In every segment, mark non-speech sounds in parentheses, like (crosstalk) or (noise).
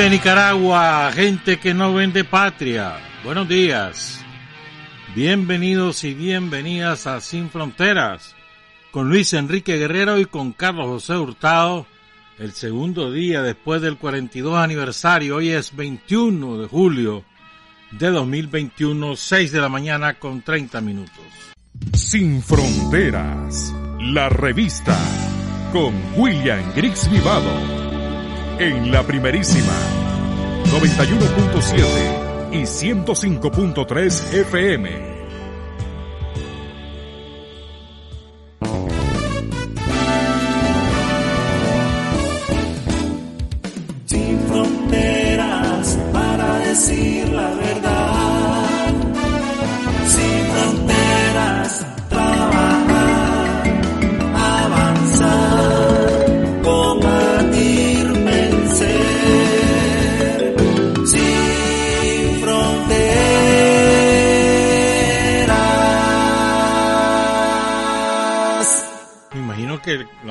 ¿Quién vive en Nicaragua? Gente que no vende patria. Buenos días. Bienvenidos y bienvenidas a Sin Fronteras con Luis Enrique Guerrero y con Carlos José Hurtado. El segundo día después del 42 aniversario. Hoy es 21 de julio de 2021, 6 de la mañana con 30 minutos. Sin Fronteras, la revista con William Griggs Vivado en la primerísima 91.7 y 105.3 FM.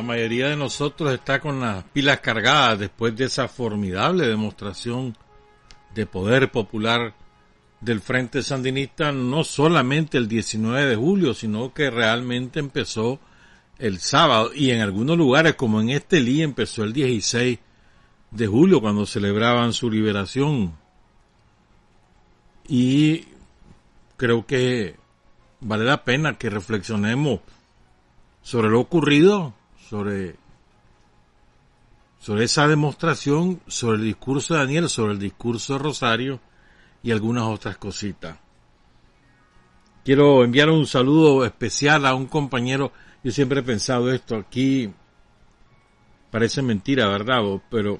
Mayoría de nosotros está con las pilas cargadas después de esa formidable demostración de poder popular del Frente Sandinista, no solamente el 19 de julio, sino que realmente empezó el sábado y en algunos lugares, como en este día, empezó el 16 de julio, cuando celebraban su liberación. Y creo que vale la pena que reflexionemos sobre lo ocurrido sobre, sobre esa demostración, sobre el discurso de Daniel, sobre el discurso de Rosario y algunas otras cositas. Quiero enviar un saludo especial a un compañero. Yo siempre he pensado esto aquí. Parece mentira, ¿verdad? Pero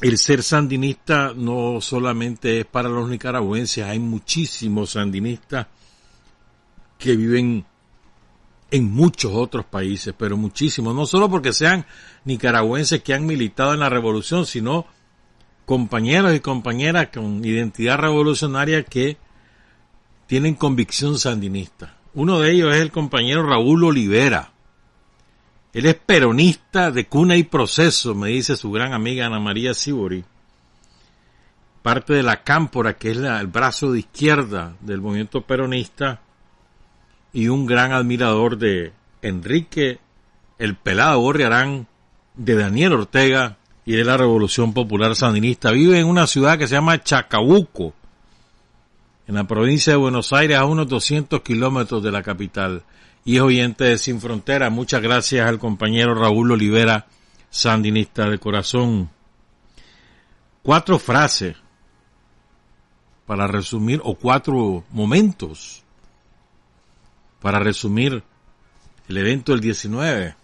el ser sandinista no solamente es para los nicaragüenses, hay muchísimos sandinistas que viven en muchos otros países, pero muchísimos, no solo porque sean nicaragüenses que han militado en la revolución, sino compañeros y compañeras con identidad revolucionaria que tienen convicción sandinista. Uno de ellos es el compañero Raúl Olivera. Él es peronista de cuna y proceso, me dice su gran amiga Ana María Sibori. Parte de la cámpora, que es el brazo de izquierda del movimiento peronista, y un gran admirador de Enrique el Pelado Gorriarán, de Daniel Ortega y de la Revolución Popular Sandinista. Vive en una ciudad que se llama Chacabuco, en la provincia de Buenos Aires, a unos 200 kilómetros de la capital. Y es oyente de Sin Frontera. Muchas gracias al compañero Raúl Olivera, sandinista de corazón. Cuatro frases para resumir, o cuatro momentos para resumir el evento del 19,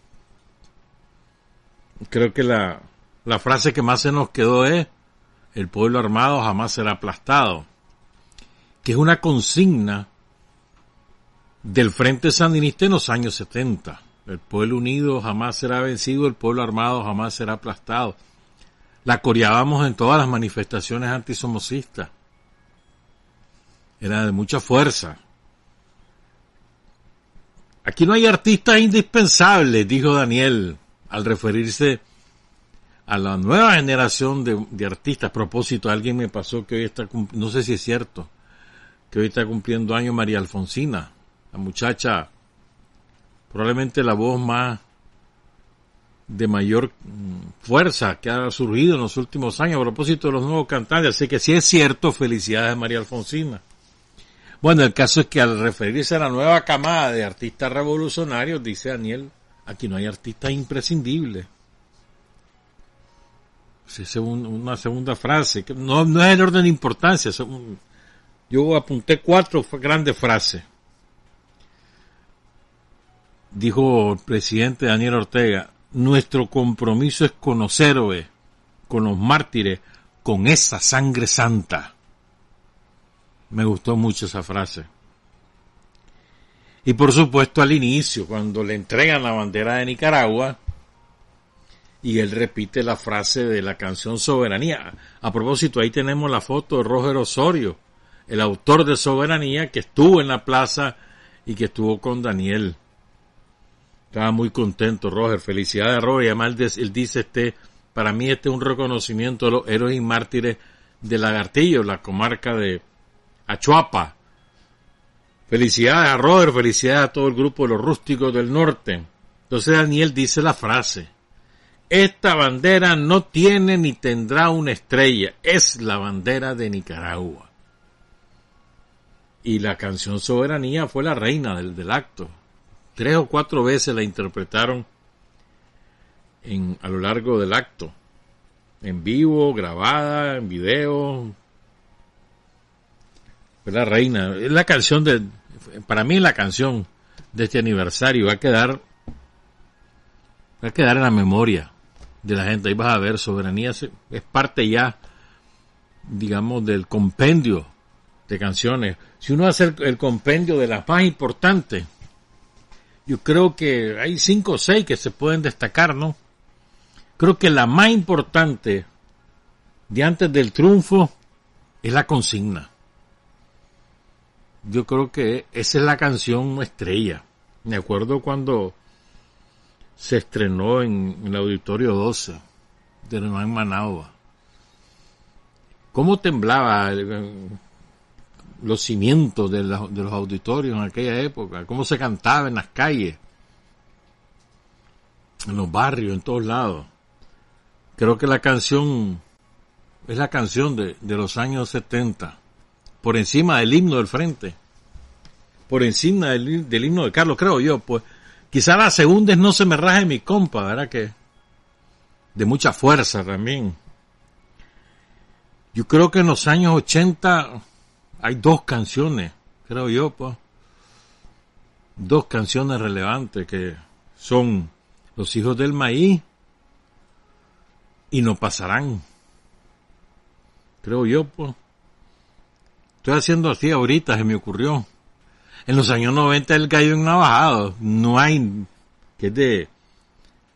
creo que la, la frase que más se nos quedó es, el pueblo armado jamás será aplastado, que es una consigna del Frente Sandinista en los años 70. El pueblo unido jamás será vencido, el pueblo armado jamás será aplastado. La coreábamos en todas las manifestaciones antisomocistas. Era de mucha fuerza. Aquí no hay artistas indispensables, dijo Daniel, al referirse a la nueva generación de, artistas. A propósito, alguien me pasó que hoy está, no sé si es cierto, que hoy está cumpliendo años María Alfonsina, la muchacha, probablemente la voz más de mayor mm, fuerza que ha surgido en los últimos años a propósito de los nuevos cantantes. Así que si es cierto, felicidades a María Alfonsina. Bueno, el caso es que al referirse a la nueva camada de artistas revolucionarios, dice Daniel, aquí no hay artistas imprescindibles. Es una segunda frase, que no, es el orden de importancia. Yo apunté cuatro grandes frases. Dijo el presidente Daniel Ortega, nuestro compromiso es conocer, con los mártires, con esa sangre santa. Me gustó mucho esa frase. Y por supuesto al inicio, cuando le entregan la bandera de Nicaragua, y él repite la frase de la canción Soberanía. A propósito, ahí tenemos la foto de Roger Osorio, el autor de Soberanía, que estuvo en la plaza y que estuvo con Daniel. Estaba muy contento, Roger. Felicidades, Roger. Y además él dice este para mí este es un reconocimiento a los héroes y mártires de Lagartillo, la comarca de Achuapa. Felicidades a Robert, felicidades a todo el grupo de los rústicos del norte. Entonces Daniel dice la frase, esta bandera no tiene ni tendrá una estrella, es la bandera de Nicaragua. Y la canción Soberanía fue la reina del, del acto. Tres o cuatro veces la interpretaron a lo largo del acto. En vivo, grabada, en video. La reina. La canción de, para mí la canción de este aniversario va a quedar, va a quedar en la memoria de la gente. Ahí vas a ver, soberanía es parte ya, digamos, del compendio de canciones. Si uno hace el compendio de las más importantes, yo creo que hay cinco o seis que se pueden destacar, ¿no? Creo que la más importante de antes del triunfo es la consigna. Yo creo que esa es la canción estrella. Me acuerdo cuando se estrenó en, el Auditorio 12 de en Managua. ¿Cómo temblaba los cimientos de, los auditorios en aquella época? ¿Cómo se cantaba en las calles? En los barrios, en todos lados. Creo que la canción es la canción de, de los años 70. Por encima del himno del frente. Por encima del, himno de Carlos, creo yo, pues Quizá la segunda es No se me raje mi compa, ¿verdad? Que de mucha fuerza también. Yo creo que en los años 80 hay dos canciones, creo yo, pues. Dos canciones relevantes que son Los hijos del maíz y No pasarán. Creo yo, pues. Estoy haciendo así ahorita, se me ocurrió en los años 90 el gallo navajado, no hay, que es de,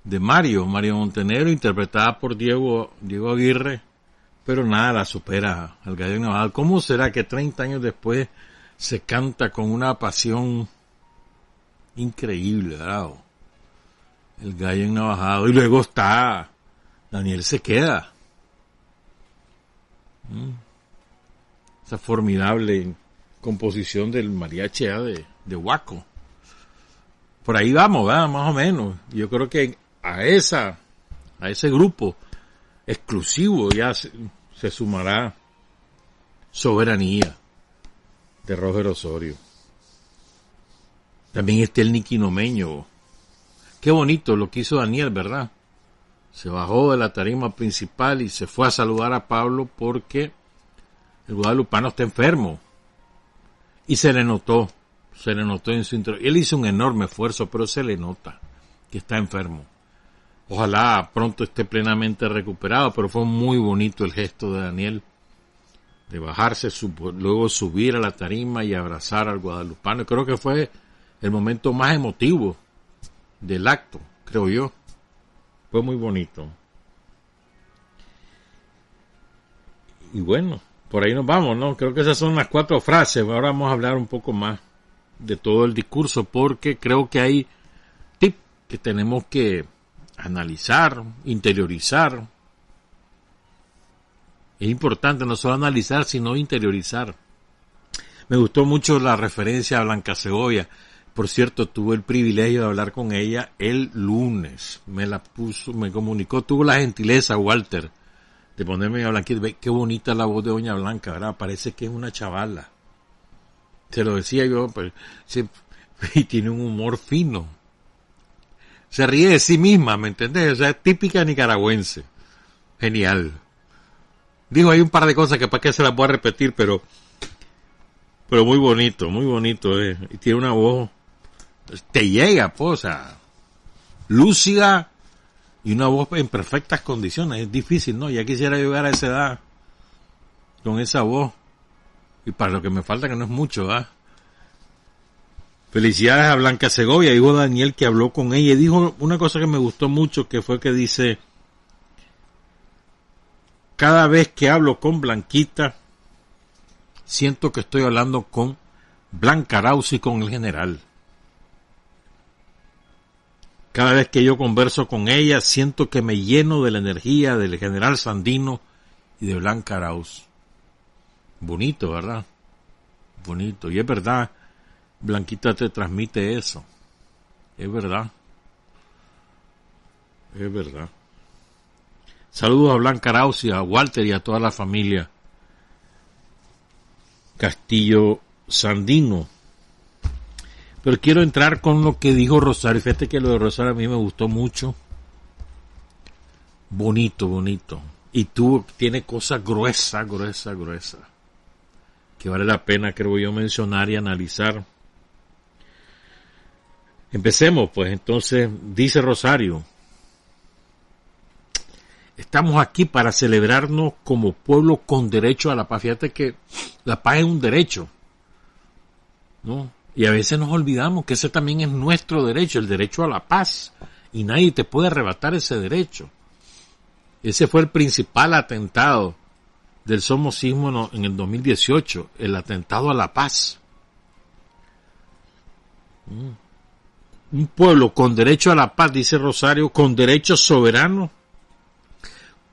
de Mario, Mario Montenegro, interpretada por Diego, Diego Aguirre, pero nada la supera al gallo navajado. ¿Cómo será que 30 años después se canta con una pasión increíble, ¿verdad? El gallo navajado. Y luego está Daniel se queda. ¿Mm? Esa formidable composición del mariachi de, de Huaco. Por ahí vamos, más o menos. Yo creo que a esa, a ese grupo exclusivo ya se, sumará Soberanía de Roger Osorio. También está el Niquinomeño. Qué bonito lo que hizo Daniel, ¿verdad? Se bajó de la tarima principal y se fue a saludar a Pablo porque el guadalupano está enfermo. Y se le notó, se le notó en su interior. Él hizo un enorme esfuerzo, pero se le nota que está enfermo. Ojalá pronto esté plenamente recuperado, pero fue muy bonito el gesto de Daniel de bajarse, luego subir a la tarima y abrazar al guadalupano. Creo que fue el momento más emotivo del acto, creo yo. Fue muy bonito. Y bueno, por ahí nos vamos, ¿no? Creo que esas son las cuatro frases. Ahora vamos a hablar un poco más de todo el discurso porque creo que hay tips que tenemos que analizar, interiorizar. Es importante no solo analizar, sino interiorizar. Me gustó mucho la referencia a Blanca Segovia. Por cierto, tuve el privilegio de hablar con ella el lunes. Me la puso, me comunicó, tuvo la gentileza, Walter, de ponerme a Blanquita, ve qué bonita la voz de Doña Blanca, ¿verdad? Parece que es una chavala. Se lo decía yo, pues, (laughs) y tiene un humor fino. Se ríe de sí misma, ¿me entendés? O sea, es típica nicaragüense. Genial. Dijo, hay un par de cosas que para qué se las voy a repetir, pero, pero muy bonito, muy bonito, eh. Y tiene una voz, te llega, pues, o sea, lúcida, y una voz en perfectas condiciones. Es difícil, ¿no? Ya quisiera llegar a esa edad con esa voz. Y para lo que me falta, que no es mucho, ¿ah? Felicidades a Blanca Segovia, dijo Daniel que habló con ella y dijo una cosa que me gustó mucho, que fue que dice, cada vez que hablo con Blanquita, siento que estoy hablando con Blanca Raus y con el general. Cada vez que yo converso con ella, siento que me lleno de la energía del general Sandino y de Blanca Arauz. Bonito, ¿verdad? Bonito. Y es verdad, Blanquita te transmite eso. Es verdad. Es verdad. Saludos a Blanca Arauz y a Walter y a toda la familia Castillo Sandino. Pero quiero entrar con lo que dijo Rosario. Fíjate que lo de Rosario a mí me gustó mucho. Bonito, bonito. Y tú tiene cosas gruesas, gruesas, gruesas. Que vale la pena, creo yo, mencionar y analizar. Empecemos, pues entonces, dice Rosario. Estamos aquí para celebrarnos como pueblo con derecho a la paz. Fíjate que la paz es un derecho. ¿No? Y a veces nos olvidamos que ese también es nuestro derecho, el derecho a la paz. Y nadie te puede arrebatar ese derecho. Ese fue el principal atentado del somocismo en el 2018, el atentado a la paz. Mm. Un pueblo con derecho a la paz, dice Rosario, con derecho soberano,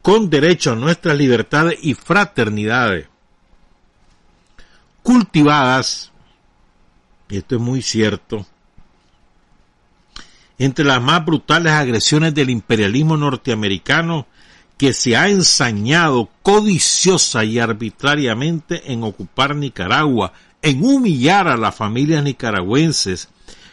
con derecho a nuestras libertades y fraternidades, cultivadas esto es muy cierto, entre las más brutales agresiones del imperialismo norteamericano que se ha ensañado codiciosa y arbitrariamente en ocupar Nicaragua, en humillar a las familias nicaragüenses,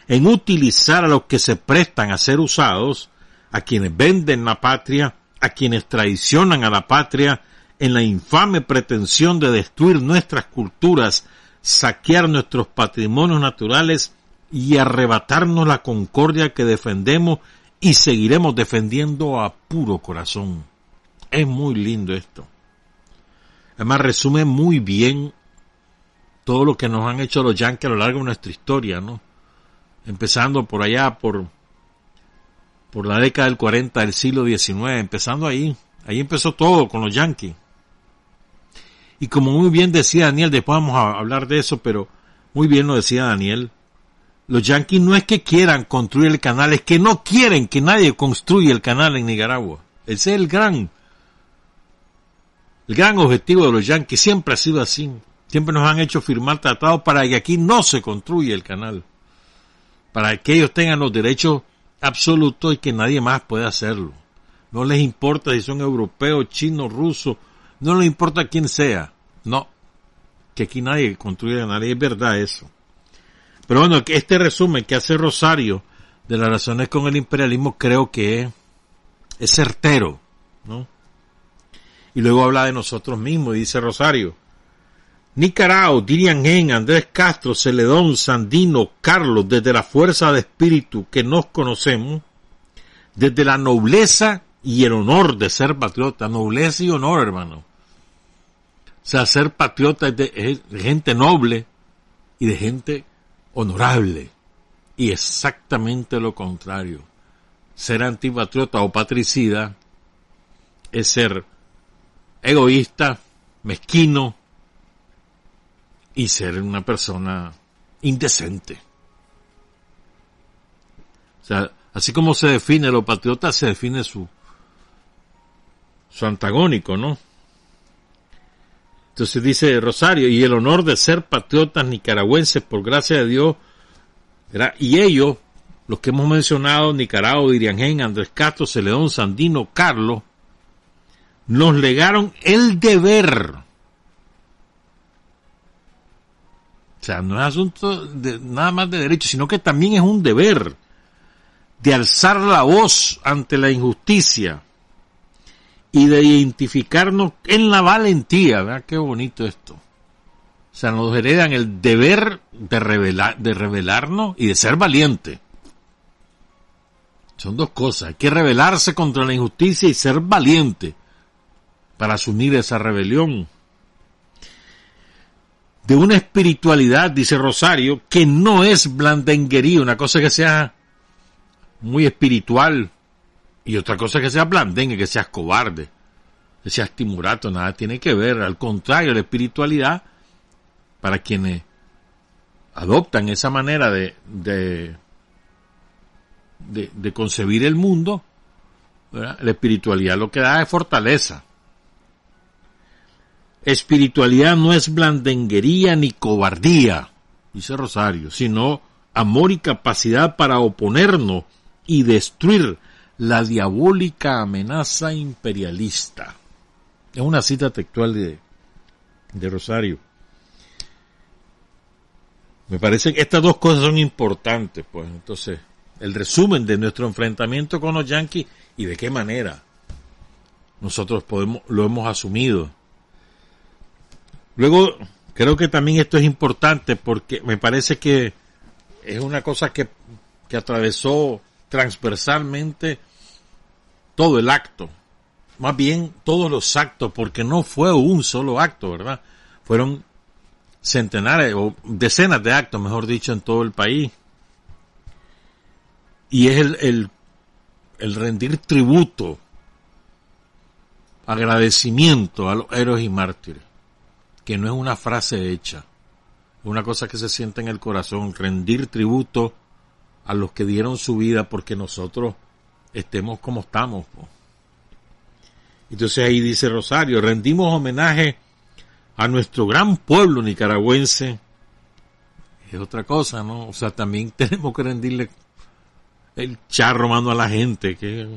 en utilizar a los que se prestan a ser usados, a quienes venden la patria, a quienes traicionan a la patria, en la infame pretensión de destruir nuestras culturas, saquear nuestros patrimonios naturales y arrebatarnos la concordia que defendemos y seguiremos defendiendo a puro corazón. Es muy lindo esto. Además resume muy bien todo lo que nos han hecho los yankees a lo largo de nuestra historia, ¿no? Empezando por allá, por, por la década del 40 del siglo XIX, empezando ahí. Ahí empezó todo con los yankees. Y como muy bien decía Daniel, después vamos a hablar de eso, pero muy bien lo decía Daniel, los yanquis no es que quieran construir el canal, es que no quieren que nadie construya el canal en Nicaragua. Ese es el gran, el gran objetivo de los yanquis, siempre ha sido así. Siempre nos han hecho firmar tratados para que aquí no se construya el canal. Para que ellos tengan los derechos absolutos y que nadie más pueda hacerlo. No les importa si son europeos, chinos, rusos, no le importa quién sea. No. Que aquí nadie construye a nadie. Es verdad eso. Pero bueno, este resumen que hace Rosario de las relaciones con el imperialismo creo que es, certero. ¿no? Y luego habla de nosotros mismos. dice Rosario. Nicaragua, Dirian Gen, Andrés Castro, Celedón, Sandino, Carlos, desde la fuerza de espíritu que nos conocemos, desde la nobleza y el honor de ser patriota, nobleza y honor, hermano. Sea, ser patriota es de, gente noble y de gente honorable. Y exactamente lo contrario. Ser antipatriota o patricida es ser egoísta, mezquino y ser una persona indecente. O sea, así como se define lo patriota, se define su, su antagónico, ¿no? Entonces dice Rosario, y el honor de ser patriotas nicaragüenses por gracia de Dios, y ellos, los que hemos mencionado, Nicaragua, Iriangén, Andrés Castro, Celedón, Sandino, Carlos, nos legaron el deber. O sea, no es asunto de nada más de derecho, sino que también es un deber de alzar la voz ante la injusticia, y de identificarnos en la valentía. ¿verdad? Qué bonito esto. O sea, nos heredan el deber de, revelar, de revelarnos y de ser valiente. Son dos cosas. Hay que rebelarse contra la injusticia y ser valiente para asumir esa rebelión. De una espiritualidad, dice Rosario, que no es blandenguería, una cosa que sea muy espiritual, y otra cosa que sea blandengue, que seas cobarde, que seas timurato, nada tiene que ver. Al contrario, la espiritualidad, para quienes adoptan esa manera de, de, de, concebir el mundo, la espiritualidad lo que da es fortaleza. Espiritualidad no es blandenguería ni cobardía, dice Rosario, sino amor y capacidad para oponernos y destruir la diabólica amenaza imperialista. Es una cita textual de, de Rosario. Me parece que estas dos cosas son importantes, pues. Entonces, el resumen de nuestro enfrentamiento con los yanquis y de qué manera nosotros podemos, lo hemos asumido. Luego, creo que también esto es importante porque me parece que es una cosa que, que atravesó transversalmente todo el acto. Más bien todos los actos, porque no fue un solo acto, ¿verdad? Fueron centenares o decenas de actos, mejor dicho, en todo el país. Y es el, el, rendir tributo, agradecimiento a los héroes y mártires, que no es una frase hecha, una cosa que se siente en el corazón, rendir tributo a los que dieron su vida porque nosotros estemos como estamos. Entonces ahí dice Rosario, rendimos homenaje a nuestro gran pueblo nicaragüense, es otra cosa, ¿no? O sea, también (laughs) tenemos que rendirle el charro mano a la gente, que es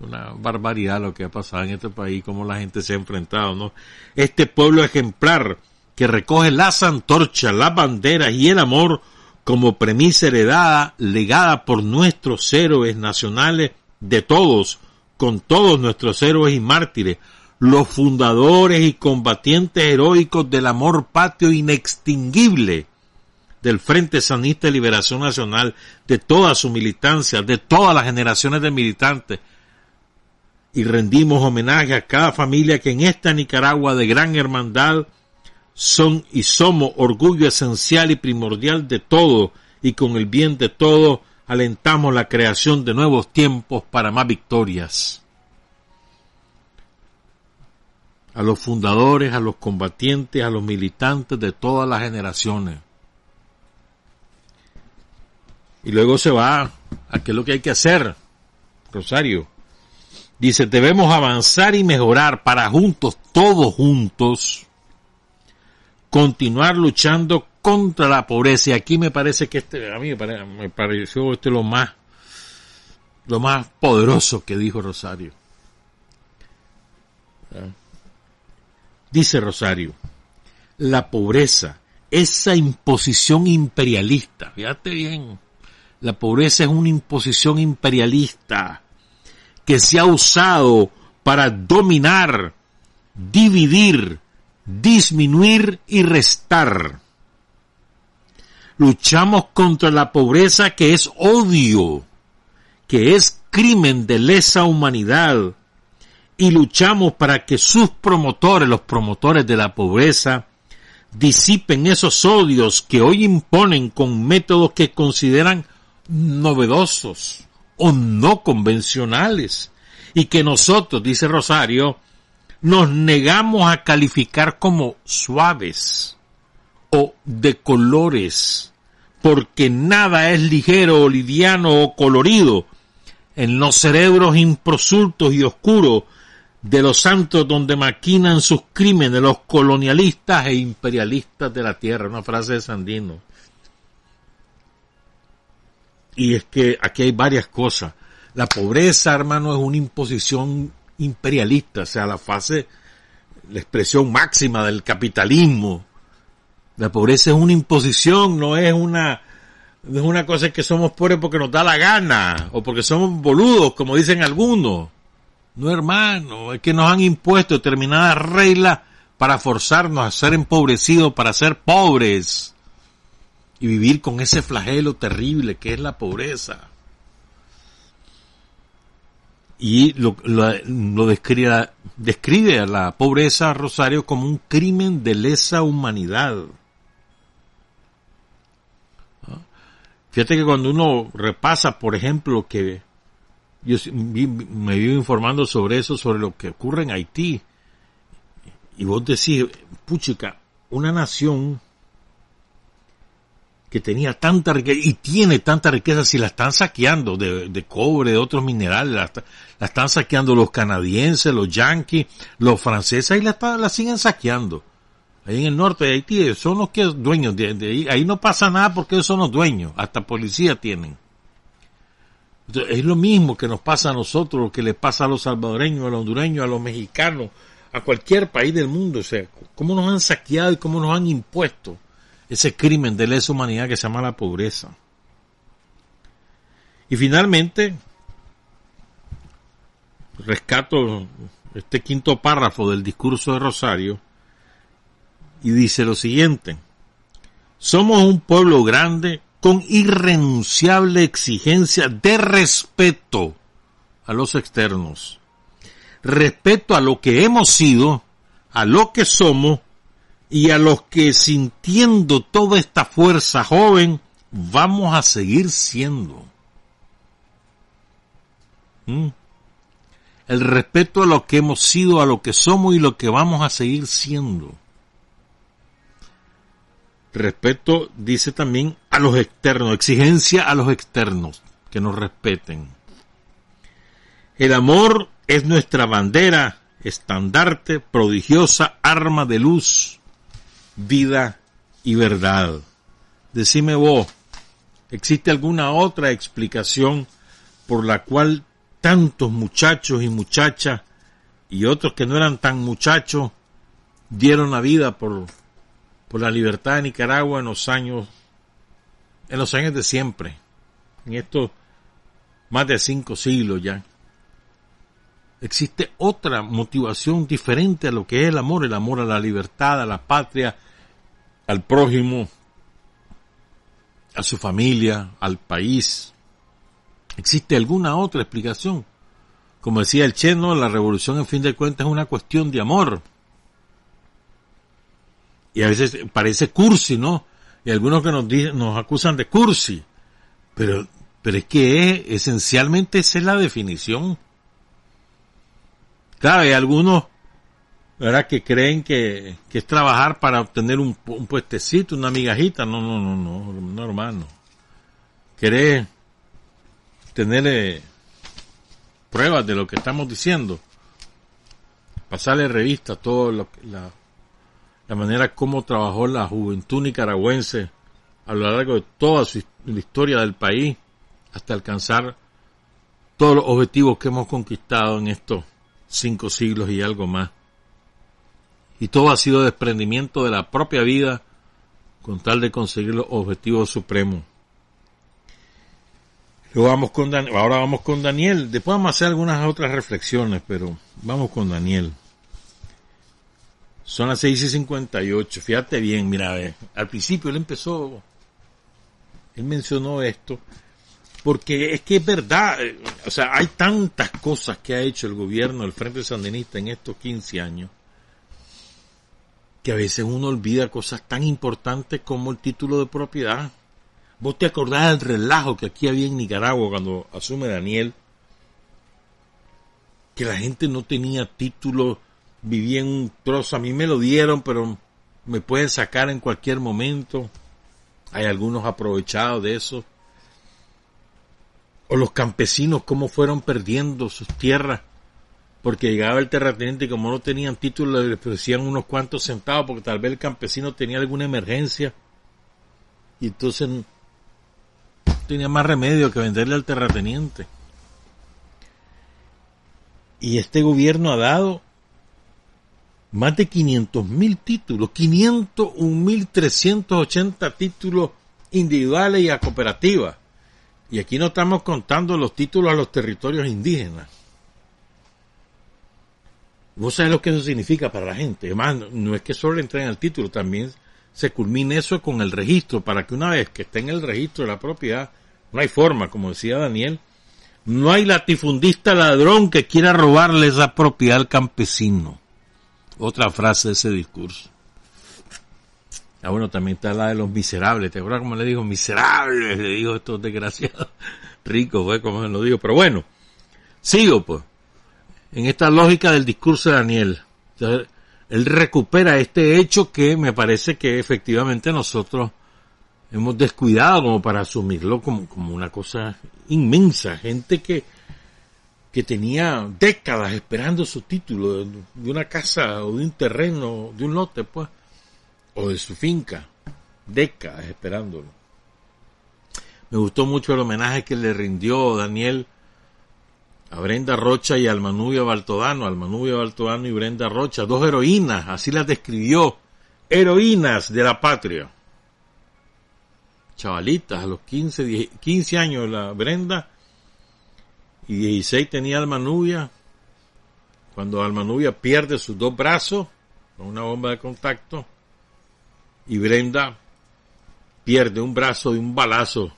una barbaridad lo que ha pasado en este país, cómo la gente se ha enfrentado, ¿no? Este pueblo ejemplar que recoge las antorchas, las banderas y el amor como premisa heredada, legada por nuestros héroes nacionales de todos, con todos nuestros héroes y mártires, los fundadores y combatientes heroicos del amor patrio inextinguible del Frente Sanista de Liberación Nacional, de toda su militancia, de todas las generaciones de militantes, y rendimos homenaje a cada familia que en esta Nicaragua de gran hermandad son y somos orgullo esencial y primordial de todo, y con el bien de todos alentamos la creación de nuevos tiempos para más victorias. a los fundadores, a los combatientes, a los militantes de todas las generaciones. Y luego se va a qué es lo que hay que hacer, Rosario. Dice, debemos avanzar y mejorar para juntos, todos juntos, continuar luchando contra la pobreza. Y aquí me parece que este, a mí me pareció este lo más, lo más poderoso que dijo Rosario. Dice Rosario, la pobreza, esa imposición imperialista, fíjate bien, la pobreza es una imposición imperialista que se ha usado para dominar, dividir, disminuir y restar. Luchamos contra la pobreza que es odio, que es crimen de lesa humanidad, y luchamos para que sus promotores, los promotores de la pobreza, disipen esos odios que hoy imponen con métodos que consideran novedosos o no convencionales y que nosotros, dice Rosario, nos negamos a calificar como suaves o de colores, porque nada es ligero o liviano o colorido en los cerebros improsultos y oscuros de los santos donde maquinan sus crímenes los colonialistas e imperialistas de la tierra, una frase de Sandino. Y es que aquí hay varias cosas. La pobreza, hermano, es una imposición imperialista, o sea, la fase, la expresión máxima del capitalismo. La pobreza es una imposición, no es una, no es una cosa que somos pobres porque nos da la gana, o porque somos boludos, como dicen algunos. No, hermano, es que nos han impuesto determinadas reglas para forzarnos a ser empobrecidos, para ser pobres y vivir con ese flagelo terrible que es la pobreza. Y lo, describe, describe a la pobreza Rosario como un crimen de lesa humanidad. ¿Ah? Fíjate que cuando uno repasa, por ejemplo, que yo me vivo informando sobre eso, sobre lo que ocurre en Haití. Y vos decís, puchica, una nación que tenía tanta riqueza y tiene tanta riqueza si la están saqueando de, cobre, de otros minerales, la, están saqueando los canadienses, los yanquis, los franceses y la, la siguen saqueando. Ahí en el norte de Haití son los que dueños de, ahí, ahí no pasa nada porque ellos son los dueños, hasta policía tienen. es lo mismo que nos pasa a nosotros, lo que le pasa a los salvadoreños, a los hondureños, a los mexicanos, a cualquier país del mundo, o sea, cómo nos han saqueado y cómo nos han impuesto ese crimen de lesa humanidad que se llama la pobreza. Y finalmente, rescato este quinto párrafo del discurso de Rosario y dice lo siguiente, somos un pueblo grande con irrenunciable exigencia de respeto a los externos, respeto a lo que hemos sido, a lo que somos y a los que sintiendo toda esta fuerza joven vamos a seguir siendo. ¿Mm? El respeto a lo que hemos sido, a lo que somos y lo que vamos a seguir siendo. Respeto, dice también, a los externos, exigencia a los externos, que nos respeten. El amor es nuestra bandera, estandarte, prodigiosa arma de luz vida y verdad. Decime vos, ¿existe alguna otra explicación por la cual tantos muchachos y muchachas y otros que no eran tan muchachos dieron la vida por, por la libertad de Nicaragua en los años, en los años de siempre, en estos más de cinco siglos ya? Existe otra motivación diferente a lo que es el amor, el amor a la libertad, a la patria, al prójimo, a su familia, al país. ¿Existe alguna otra explicación? Como decía el Cheno, la revolución en fin de cuentas es una cuestión de amor. Y a veces parece cursi, ¿no? Y algunos que nos, nos acusan de cursi. Pero, pero es que esencialmente esa es la definición. Claro, hay algunos ¿verdad? Que creen que, es trabajar para obtener un, puestecito, una migajita. No, no, no, no, no hermano. Querés tener eh, pruebas de lo que estamos diciendo. Pasarle revista todo lo, la, la manera como trabajó la juventud nicaragüense a lo largo de toda su, la historia del país hasta alcanzar todos los objetivos que hemos conquistado en estos cinco siglos y algo más. Y todo ha sido desprendimiento de la propia vida con tal de conseguir los objetivos supremos. Luego vamos con ahora vamos con Daniel. Después vamos a hacer algunas otras reflexiones, pero vamos con Daniel. Son las 6 y 58. Fíjate bien, mira, al principio él empezó, él mencionó esto, porque es que es verdad, eh, o sea, hay tantas cosas que ha hecho el gobierno del Frente Sandinista en estos 15 años, que a veces uno olvida cosas tan importantes como el título de propiedad. ¿Vos te acordás del relajo que aquí había en Nicaragua cuando asume Daniel? Que la gente no tenía título, vivía en un trozo. A mí me lo dieron, pero me pueden sacar en cualquier momento. Hay algunos aprovechados de eso o los campesinos cómo fueron perdiendo sus tierras porque llegaba el terrateniente y como no tenían título le ofrecían unos cuantos centavos porque tal vez el campesino tenía alguna emergencia y entonces tenía más remedio que venderle al terrateniente. Y este gobierno ha dado más de 500 mil títulos, 501 mil 380 títulos individuales y a cooperativas. Y aquí no estamos contando los títulos a los territorios indígenas. Vos sabés lo que eso significa para la gente. Además, no es que solo le entreguen el título, también se culmine eso con el registro, para que una vez que esté en el registro de la propiedad, no hay forma, como decía Daniel, no hay latifundista ladrón que quiera robarle esa propiedad al campesino. Otra frase de ese discurso. Ah, bueno, también está la de los miserables. ¿Te acuerdas cómo le digo? Miserables, le digo estos desgraciados. (laughs) Ricos, fue como lo digo. Pero bueno, sigo pues. En esta lógica del discurso de Daniel. él recupera este hecho que me parece que efectivamente nosotros hemos descuidado como para asumirlo como, como una cosa inmensa. Gente que, que tenía décadas esperando su título de una casa o de un terreno, de un lote, pues, o de su finca. Décadas esperándolo. Me gustó mucho el homenaje que le rindió Daniel a Brenda Rocha y al Manubio Baltodano, al Manubio Baltodano y Brenda Rocha, dos heroínas, así las describió, heroínas de la patria. Chavalitas, a los 15, 15 años la Brenda y 16 tenía Almanubia. Cuando Almanubia pierde sus dos brazos con una bomba de contacto y Brenda pierde un brazo de un balazo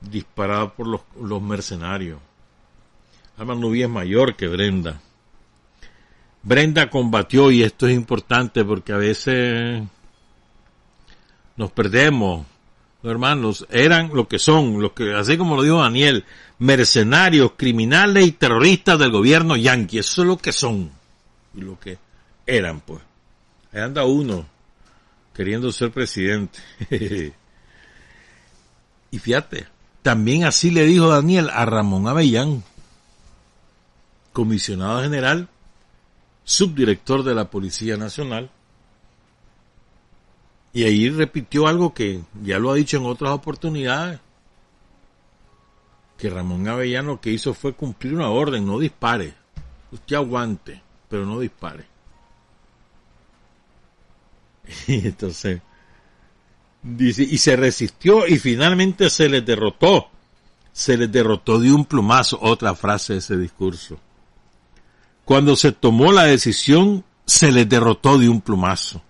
disparado por los, los mercenarios. Almanubia es mayor que Brenda. Brenda combatió, y esto es importante porque a veces nos perdemos. hermanos eran lo que son, los que, así como lo dijo Daniel, mercenarios, criminales y terroristas del gobierno yanqui. Eso es lo que son. Y lo que eran, pues. Ahí anda uno queriendo ser presidente. (laughs) y fíjate, también así le dijo Daniel a Ramón Avellán, comisionado general, subdirector de la Policía Nacional, y ahí repitió algo que ya lo ha dicho en otras oportunidades, que Ramón Avellán lo que hizo fue cumplir una orden, no dispare, usted aguante, pero no dispare. (laughs) Y entonces, Dice, y se resistió y finalmente se les derrotó. Se les derrotó de un plumazo. Otra frase de ese discurso. Cuando se tomó la decisión, se les derrotó de un plumazo.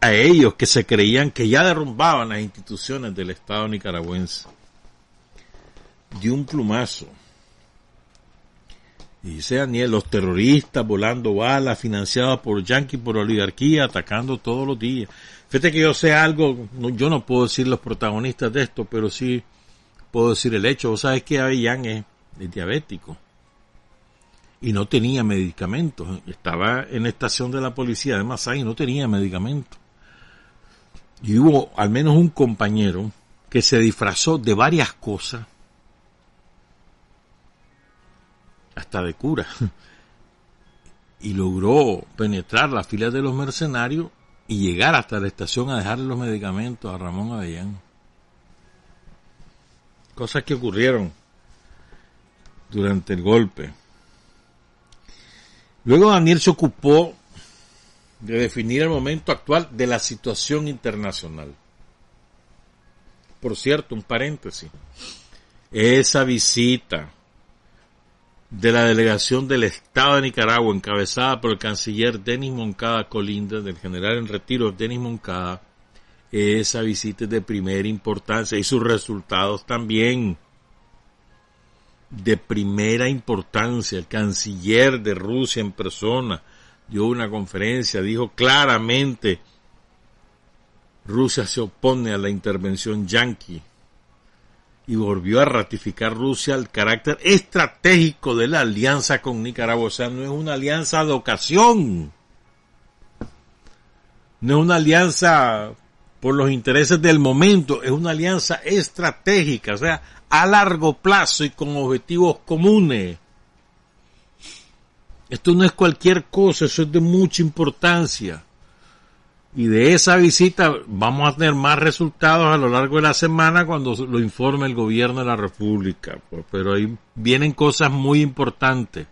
A ellos que se creían que ya derrumbaban las instituciones del Estado nicaragüense. De un plumazo. Y dice Daniel, los terroristas volando balas financiados por Yankee, por oligarquía, atacando todos los días. Fíjate que yo sé algo, yo no puedo decir los protagonistas de esto, pero sí puedo decir el hecho. Vos sabes que Avellán es, diabético y no tenía medicamentos. Estaba en la estación de la policía de Masai y no tenía medicamentos. Y hubo al menos un compañero que se disfrazó de varias cosas, hasta de cura, (laughs) y logró penetrar las filas de los mercenarios y llegar hasta la estación a dejarle los medicamentos a Ramón Avellán. Cosas que ocurrieron durante el golpe. Luego Daniel se ocupó de definir el momento actual de la situación internacional. Por cierto, un paréntesis. Esa visita de la delegación del Estado de Nicaragua, encabezada por el canciller Denis Moncada Colinda, del general en retiro Denis Moncada, esa visita es de primera importancia y sus resultados también de primera importancia. El canciller de Rusia en persona dio una conferencia, dijo claramente Rusia se opone a la intervención yanqui y volvió a ratificar Rusia el carácter estratégico de la alianza con Nicaragua. O sea, no es una alianza de ocasión. No es una alianza por los intereses del momento, es una alianza estratégica, o sea, a largo plazo y con objetivos comunes. Esto no es cualquier cosa, eso es de mucha importancia. Y de esa visita vamos a tener más resultados a lo largo de la semana cuando lo informe el gobierno de la República. Pues, pero ahí vienen cosas muy importantes.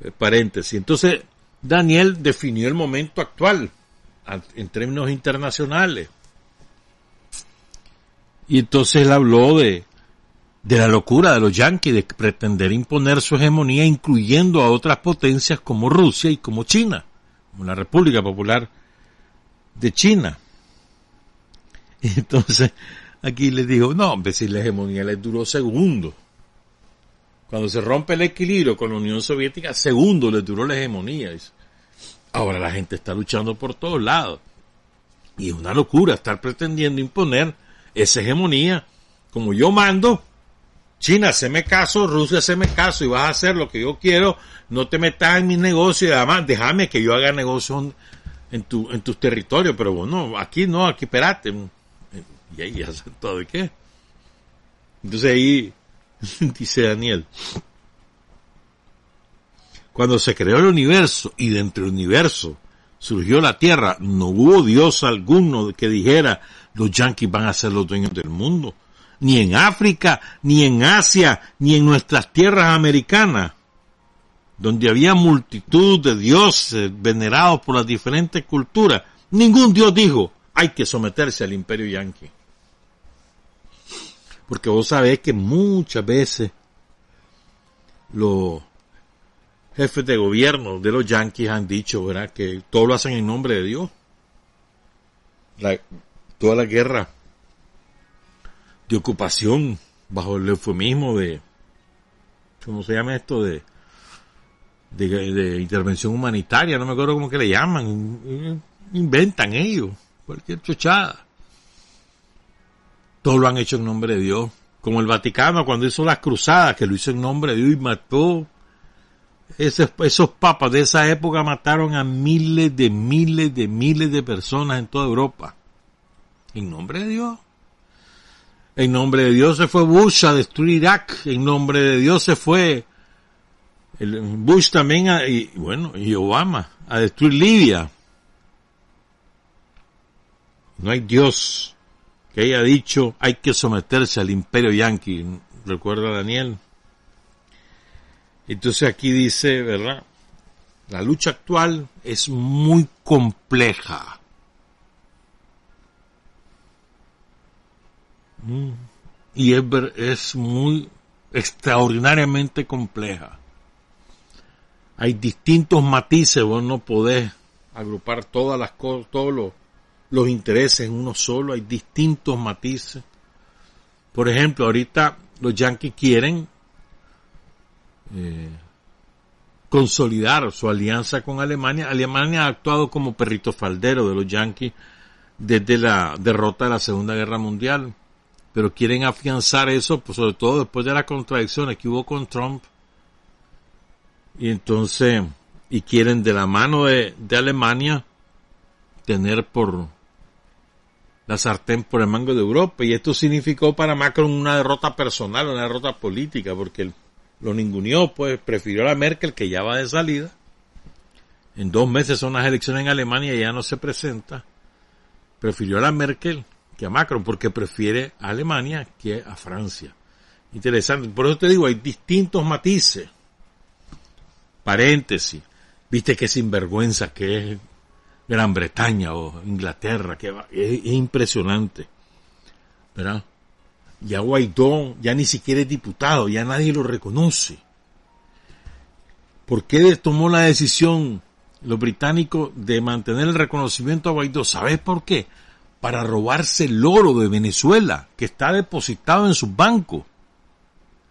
Eh, paréntesis. Entonces, Daniel definió el momento actual en términos internacionales. Y entonces él habló de, de la locura de los yanquis de pretender imponer su hegemonía incluyendo a otras potencias como Rusia y como China la República Popular de China. (laughs) entonces aquí les digo, no, hombre, si la hegemonía les duró segundos. Cuando se rompe el equilibrio con la Unión Soviética, segundos les duró la hegemonía. Ahora la gente está luchando por todos lados. Y es una locura estar pretendiendo imponer esa hegemonía. Como yo mando, China, me caso, Rusia, me caso y vas a hacer lo que yo quiero, no te metas en mi negocio y además déjame que yo haga negocio en tu en tus territorios, pero bueno, aquí no, aquí espérate. Y ahí ya todo de qué. Entonces ahí (laughs) dice Daniel, cuando se creó el universo y dentro del universo surgió la tierra, no hubo Dios alguno que dijera los yanquis van a ser los dueños del mundo. Ni en África, ni en Asia, ni en nuestras tierras americanas, donde había multitud de dioses venerados por las diferentes culturas. Ningún dios dijo, hay que someterse al imperio yanqui. Porque vos sabés que muchas veces los jefes de gobierno de los yanquis han dicho, ¿verdad?, que todo lo hacen en nombre de Dios. toda la guerra de ocupación bajo el eufemismo de, ¿cómo se llama esto? De, de, intervención humanitaria, no me acuerdo cómo que le llaman, inventan ellos, cualquier chochada. Todo lo han hecho en nombre de Dios. Como el Vaticano cuando hizo las cruzadas, que lo hizo en nombre de Dios y mató. Esos, esos papas de esa época mataron a miles de miles de miles de personas en toda Europa. En nombre de Dios. En nombre de Dios se fue Bush a destruir Irak. En nombre de Dios se fue Bush también, y bueno, y Obama a destruir Libia. No hay Dios que haya dicho hay que someterse al imperio yanqui. ¿Recuerda Daniel? Entonces aquí dice, ¿verdad? La lucha actual es muy compleja. Y es, es muy extraordinariamente compleja. Hay distintos matices, vos no podés agrupar todas las cosas, todos los los intereses en uno solo, hay distintos matices. Por ejemplo, ahorita los yanquis quieren eh, consolidar su alianza con Alemania. Alemania ha actuado como perrito faldero de los yanquis desde la derrota de la Segunda Guerra Mundial, pero quieren afianzar eso, pues sobre todo después de las contradicciones que hubo con Trump. Y entonces, y quieren de la mano de, de Alemania tener por la sartén por el mango de Europa. Y esto significó para Macron una derrota personal, una derrota política, porque lo ninguneó, pues prefirió a la Merkel, que ya va de salida. En dos meses son las elecciones en Alemania y ya no se presenta. Prefirió a la Merkel que a Macron, porque prefiere a Alemania que a Francia. Interesante. Por eso te digo, hay distintos matices. Paréntesis. Viste qué sinvergüenza que es Gran Bretaña o Inglaterra, que es, impresionante. ¿Verdad? Ya Guaidó ya ni siquiera es diputado, ya nadie lo reconoce. ¿Por qué tomó la decisión los británicos de mantener el reconocimiento a Guaidó? ¿Sabes por qué? Para robarse el oro de Venezuela, que está depositado en sus bancos.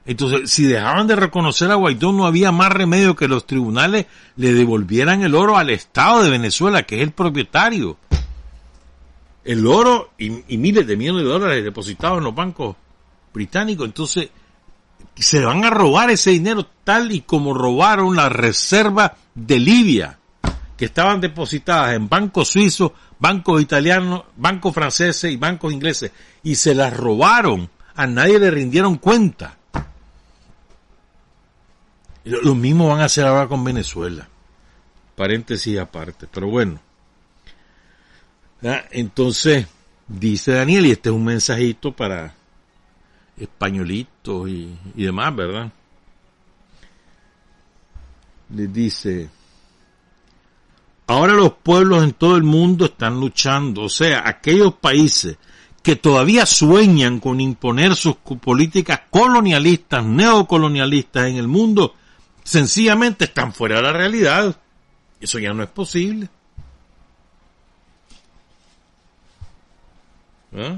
Entonces, si dejaban de reconocer a Guaidó, no había más remedio que los tribunales le devolvieran el oro al Estado de Venezuela, que es el propietario. El oro y, miles de millones de dólares depositados en los bancos británicos. Entonces, se van a robar ese dinero tal y como robaron las reservas de Libia, que estaban depositadas en bancos suizos, bancos italianos, bancos franceses y bancos ingleses. Y se las robaron. A nadie le rindieron cuenta. Lo mismo van a hacer ahora con Venezuela. Paréntesis aparte. Pero bueno. Entonces, dice Daniel, y este es un mensajito para españolitos y, y demás, ¿verdad? Les dice, ahora los pueblos en todo el mundo están luchando, o sea, aquellos países que todavía sueñan con imponer sus políticas colonialistas, neocolonialistas en el mundo, sencillamente están fuera de la realidad. Eso ya no es posible. ¿Ah?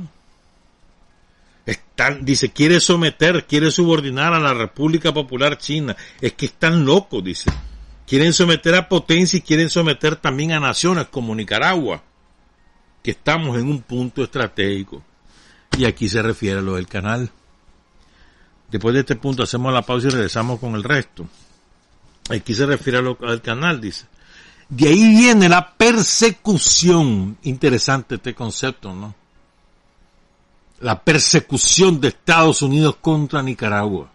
Están, dice, quiere someter, quiere subordinar a la República Popular China. Es que están locos, dice. Quieren someter a potencia y quieren someter también a naciones como Nicaragua, que estamos en un punto estratégico. Y aquí se refiere a lo del canal. Después de este punto hacemos la pausa y regresamos con el resto. Aquí se refiere al canal, dice. De ahí viene la persecución. Interesante este concepto, ¿no? La persecución de Estados Unidos contra Nicaragua.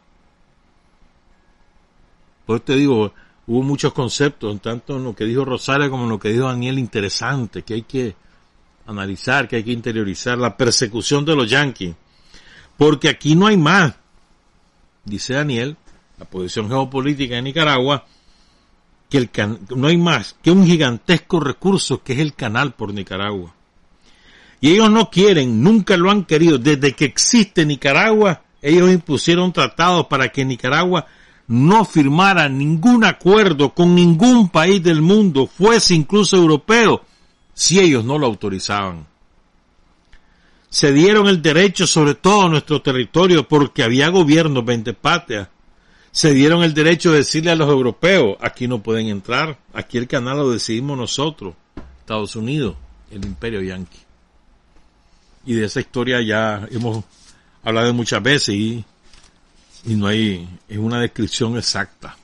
Por eso te digo, hubo muchos conceptos, tanto en lo que dijo Rosario como en lo que dijo Daniel, interesante, que hay que analizar, que hay que interiorizar. La persecución de los yanquis. Porque aquí no hay más, dice Daniel, la posición geopolítica de Nicaragua, que el no hay más que un gigantesco recurso que es el canal por Nicaragua. Y ellos no quieren, nunca lo han querido. Desde que existe Nicaragua, ellos impusieron tratados para que Nicaragua no firmara ningún acuerdo con ningún país del mundo, fuese incluso europeo, si ellos no lo autorizaban. Se dieron el derecho sobre todo nuestro territorio porque había gobiernos ventepatrias se dieron el derecho de decirle a los europeos, aquí no pueden entrar, aquí el canal lo decidimos nosotros, Estados Unidos, el imperio yanqui. Y de esa historia ya hemos hablado muchas veces y, y no hay, es una descripción exacta.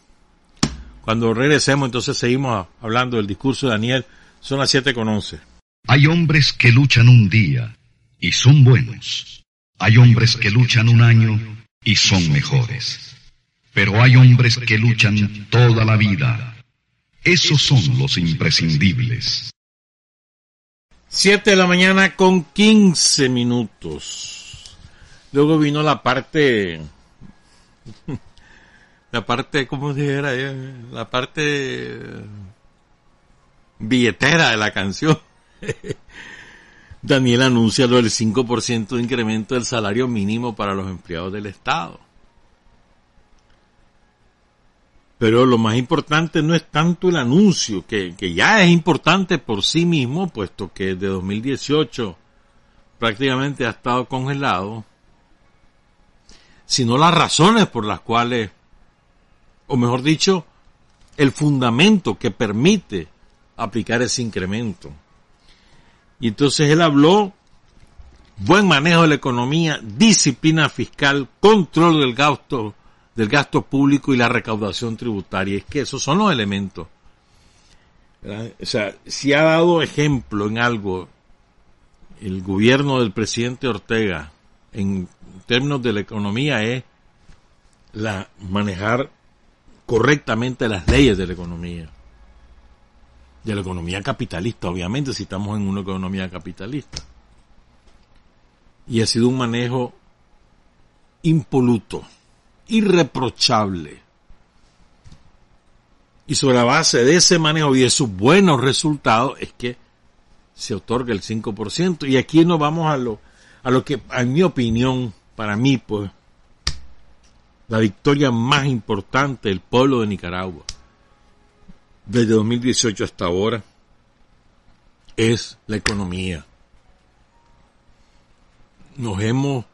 Cuando regresemos entonces seguimos hablando del discurso de Daniel, son las siete con once. Hay hombres que luchan un día y son buenos. Hay hombres que luchan un año y son mejores. Pero hay hombres que luchan toda la vida. Esos son los imprescindibles. Siete de la mañana con quince minutos. Luego vino la parte, (laughs) la parte, ¿cómo se dijera? La parte billetera de la canción. (laughs) Daniel anuncia lo del 5% de incremento del salario mínimo para los empleados del Estado. Pero lo más importante no es tanto el anuncio, que, ya es importante por sí mismo, puesto que desde 2018 prácticamente ha estado congelado, sino las razones por las cuales, o mejor dicho, el fundamento que permite aplicar ese incremento. Y entonces él habló buen manejo de la economía, disciplina fiscal, control del gasto del gasto público y la recaudación tributaria. Es que esos son los elementos. O sea, si ha dado ejemplo en algo el gobierno del presidente Ortega en términos de la economía es la manejar correctamente las leyes de la economía. De la economía capitalista, obviamente, si estamos en una economía capitalista. Y ha sido un manejo impoluto irreprochable. Y sobre la base de ese manejo y de sus buenos resultados es que se otorga el 5%. Y aquí nos vamos a lo, a lo que, en mi opinión, para mí, pues, la victoria más importante del pueblo de Nicaragua desde 2018 hasta ahora es la economía. Nos hemos,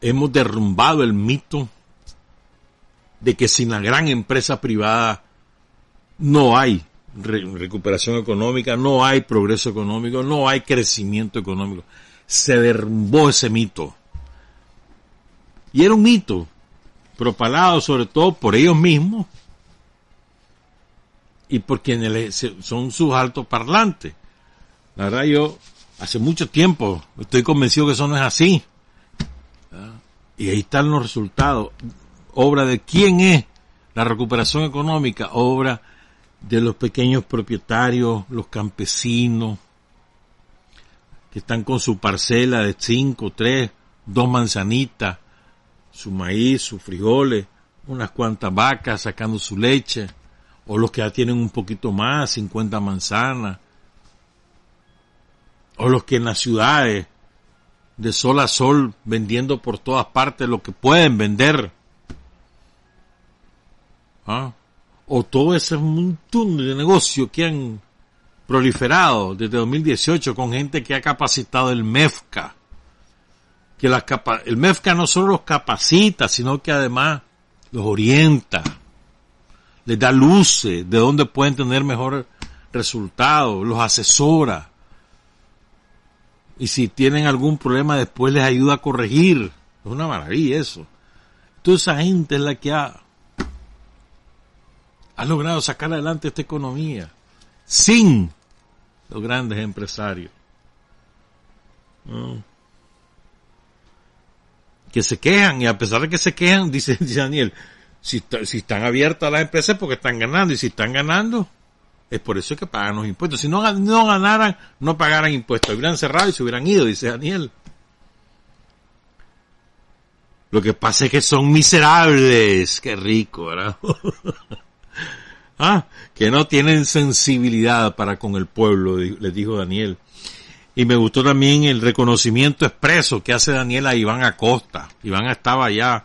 hemos derrumbado el mito de que sin la gran empresa privada no hay recuperación económica, no hay progreso económico, no hay crecimiento económico. Se derrumbó ese mito. Y era un mito, propalado sobre todo por ellos mismos y por quienes son sus altos parlantes. La verdad yo hace mucho tiempo estoy convencido que eso no es así. Y ahí están los resultados obra de quién es la recuperación económica, obra de los pequeños propietarios, los campesinos, que están con su parcela de cinco, tres, dos manzanitas, su maíz, sus frijoles, unas cuantas vacas sacando su leche, o los que ya tienen un poquito más, 50 manzanas, o los que en las ciudades, de sol a sol, vendiendo por todas partes lo que pueden vender, ¿Ah? o todo ese montón de negocios que han proliferado desde 2018 con gente que ha capacitado el MEFCA. Que la el MEFCA no solo los capacita, sino que además los orienta, les da luces de dónde pueden tener mejores resultados, los asesora. Y si tienen algún problema después les ayuda a corregir. Es una maravilla eso. Toda esa gente es la que ha ha logrado sacar adelante esta economía. sin los grandes empresarios. Que se quejan, y a pesar de que se quejan, (laughs) dice, Daniel, si, si están abiertas las empresas es porque están ganando, y si están ganando, es por eso que pagan los impuestos. Si no, no ganaran, no pagaran impuestos. Hubieran cerrado y se hubieran ido, dice Daniel. Lo que pasa es que son miserables. Qué rico, ¿verdad? (laughs) ah, que no tienen sensibilidad para con el pueblo, les dijo Daniel. Y me gustó también el reconocimiento expreso que hace Daniel a Iván Acosta. Iván estaba allá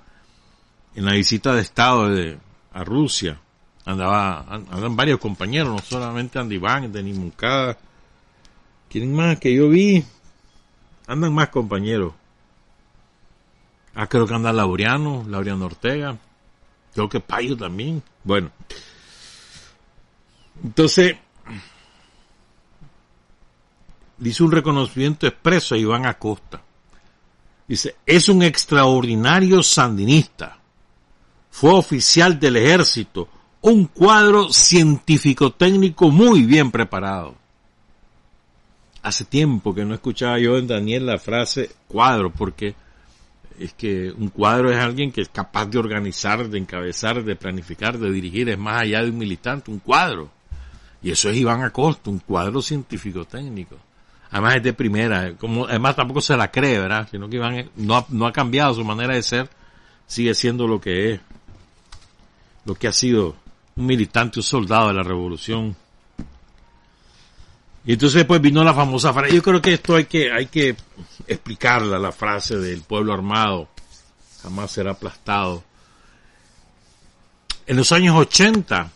en la visita de Estado de, a Rusia. Andaba, andan varios compañeros, no solamente Andy Iván, Denis Muncada. ¿Quién más que yo vi? Andan más compañeros. Ah, creo que anda Laureano, Laureano Ortega. Creo que Payo también. Bueno. Entonces, dice un reconocimiento expreso a Iván Acosta. Dice, es un extraordinario sandinista. Fue oficial del ejército. Un cuadro científico-técnico muy bien preparado. Hace tiempo que no escuchaba yo en Daniel la frase cuadro, porque es que un cuadro es alguien que es capaz de organizar, de encabezar, de planificar, de dirigir, es más allá de un militante, un cuadro. Y eso es Iván Acosta, un cuadro científico técnico. Además es de primera, como, además tampoco se la cree, ¿verdad? Sino que no ha, no ha cambiado su manera de ser, sigue siendo lo que es, lo que ha sido un militante, un soldado de la revolución. Y entonces después vino la famosa frase. Yo creo que esto hay que, hay que explicarla, la frase del pueblo armado jamás será aplastado. En los años 80,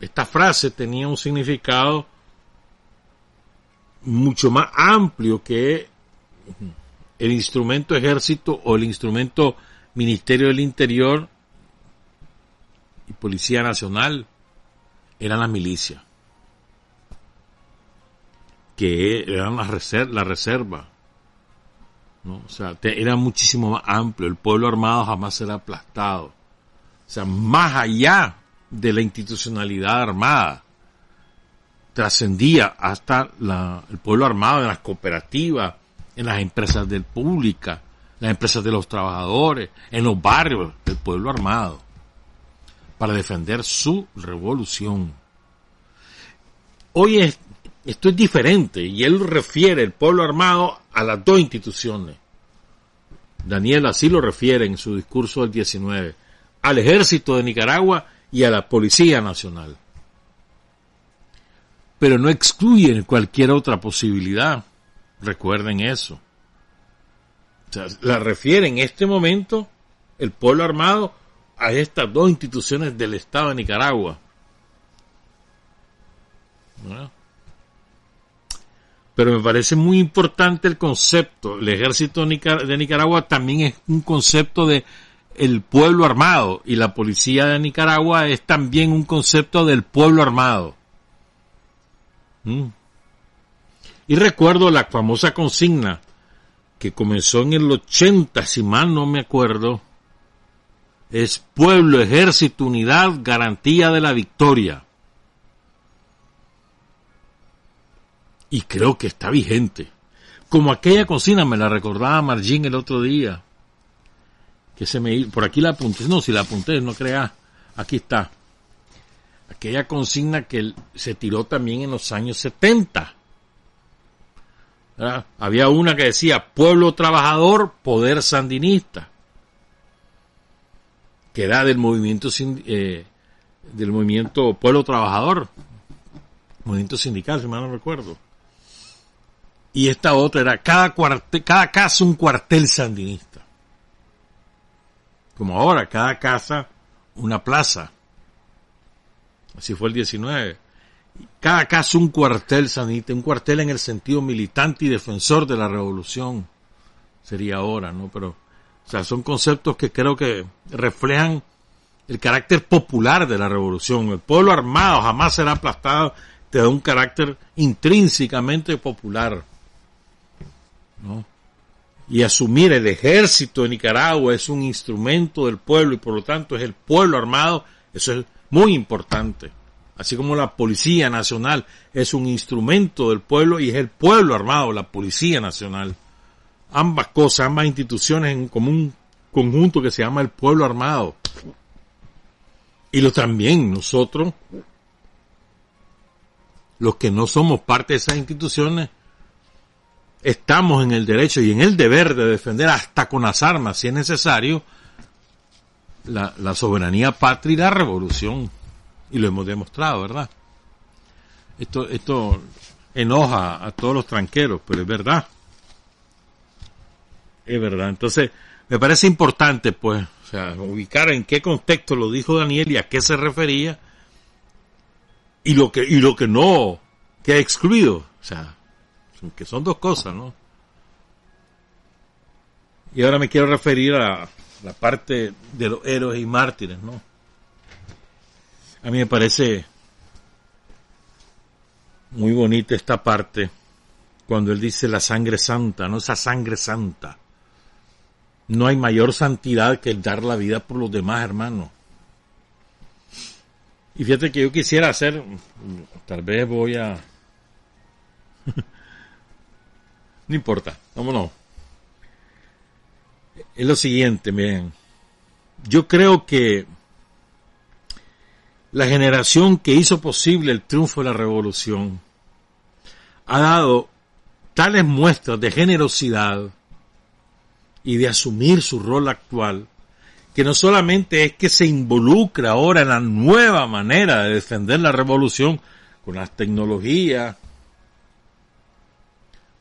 esta frase tenía un significado mucho más amplio que el instrumento ejército o el instrumento Ministerio del Interior y Policía Nacional eran las milicias que eran la reserva, la reserva. ¿no? O sea, era muchísimo más amplio. El pueblo armado jamás será aplastado. O sea, más allá de la institucionalidad armada, trascendía hasta la, el pueblo armado en las cooperativas, en las empresas del pública, las empresas de los trabajadores, en los barrios del pueblo armado, para defender su revolución. Hoy es, esto es diferente y él refiere el pueblo armado a las dos instituciones. Daniel así lo refiere en su discurso del 19, al ejército de Nicaragua y a la Policía Nacional. Pero no excluyen cualquier otra posibilidad. Recuerden eso. la refiere en este momento el pueblo armado a estas dos instituciones del Estado de Nicaragua. Pero me parece muy importante el concepto. El ejército de Nicaragua también es un concepto de el pueblo armado y la policía de Nicaragua es también un concepto del pueblo armado. ¿Mm? Y recuerdo la famosa consigna que comenzó en el 80, si mal no me acuerdo, es pueblo, ejército, unidad, garantía de la victoria. y creo que está vigente. Como aquella cocina me la recordaba Margin el otro día. Que se me por aquí la apunté, no, si la apunté, no crea, aquí está. Aquella consigna que se tiró también en los años 70. Había una que decía pueblo trabajador, poder sandinista. Que era del movimiento eh, del movimiento pueblo trabajador, movimiento sindical, si mal no recuerdo y esta otra era cada, cuartel, cada casa un cuartel sandinista. Como ahora, cada casa una plaza. Así fue el 19. Cada casa un cuartel sandinista, un cuartel en el sentido militante y defensor de la revolución. Sería ahora, ¿no? Pero, o sea, son conceptos que creo que reflejan el carácter popular de la revolución. El pueblo armado jamás será aplastado, te da un carácter intrínsecamente popular. Y asumir el ejército de Nicaragua es un instrumento del pueblo y por lo tanto es el pueblo armado, eso es muy importante. Así como la Policía Nacional es un instrumento del pueblo y es el pueblo armado, la Policía Nacional. Ambas cosas, ambas instituciones en común conjunto que se llama el pueblo armado. Y lo también nosotros, los que no somos parte de esas instituciones, estamos en el derecho y en el deber de defender hasta con las armas, si es necesario, la, soberanía patria y la revolución. Y lo hemos demostrado, ¿verdad? Esto, esto enoja a todos los tranqueros, pero es verdad. Es verdad. Entonces, me parece importante, pues, ubicar en qué contexto lo dijo Daniel y a qué se refería y lo que, y lo que no, que ha excluido. O sea, que son dos cosas, ¿no? Y ahora me quiero referir a la parte de los héroes y mártires, ¿no? A mí me parece muy bonita esta parte cuando él dice la sangre santa, no esa sangre santa. No hay mayor santidad que el dar la vida por los demás, hermano. Y fíjate que yo quisiera hacer, tal vez voy a... (laughs) no importa, vámonos. Es lo siguiente, miren. Yo creo que la generación que hizo posible el triunfo de la revolución ha dado tales muestras de generosidad y de asumir su rol actual, que no solamente es que se involucra ahora en la nueva manera de defender la revolución con las tecnologías,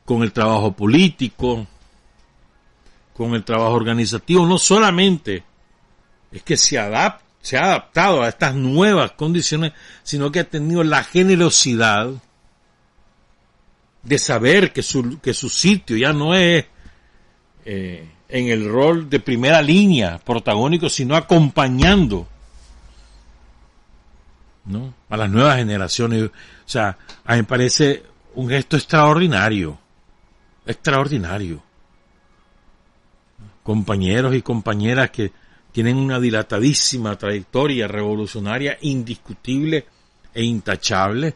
con el trabajo político, con el trabajo organizativo, no solamente es que se se ha adaptado a estas nuevas condiciones, sino que ha tenido la generosidad de saber que su, que su sitio ya no es eh, en el rol de primera línea protagónico, sino acompañando ¿no? a las nuevas generaciones. O sea, a mí me parece un gesto extraordinario, extraordinario. Compañeros y compañeras que tienen una dilatadísima trayectoria revolucionaria indiscutible e intachable,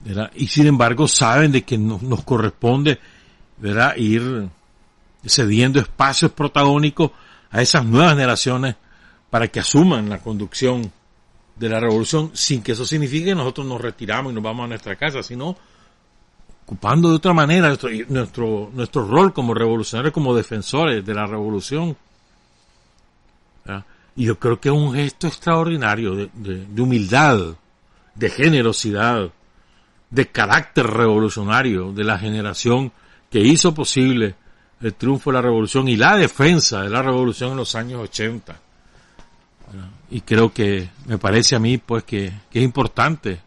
¿verdad? y sin embargo saben de que nos, corresponde ¿verdad? ir cediendo espacios protagónicos a esas nuevas generaciones para que asuman la conducción de la revolución sin que eso signifique que nosotros nos retiramos y nos vamos a nuestra casa, sino ocupando de otra manera nuestro, nuestro, rol como revolucionarios, como defensores de la revolución y yo creo que es un gesto extraordinario de, humildad, de generosidad, de carácter revolucionario de la generación que hizo posible el triunfo de la revolución y la defensa de la revolución en los años 80. Y creo que me parece a mí pues que, que es importante,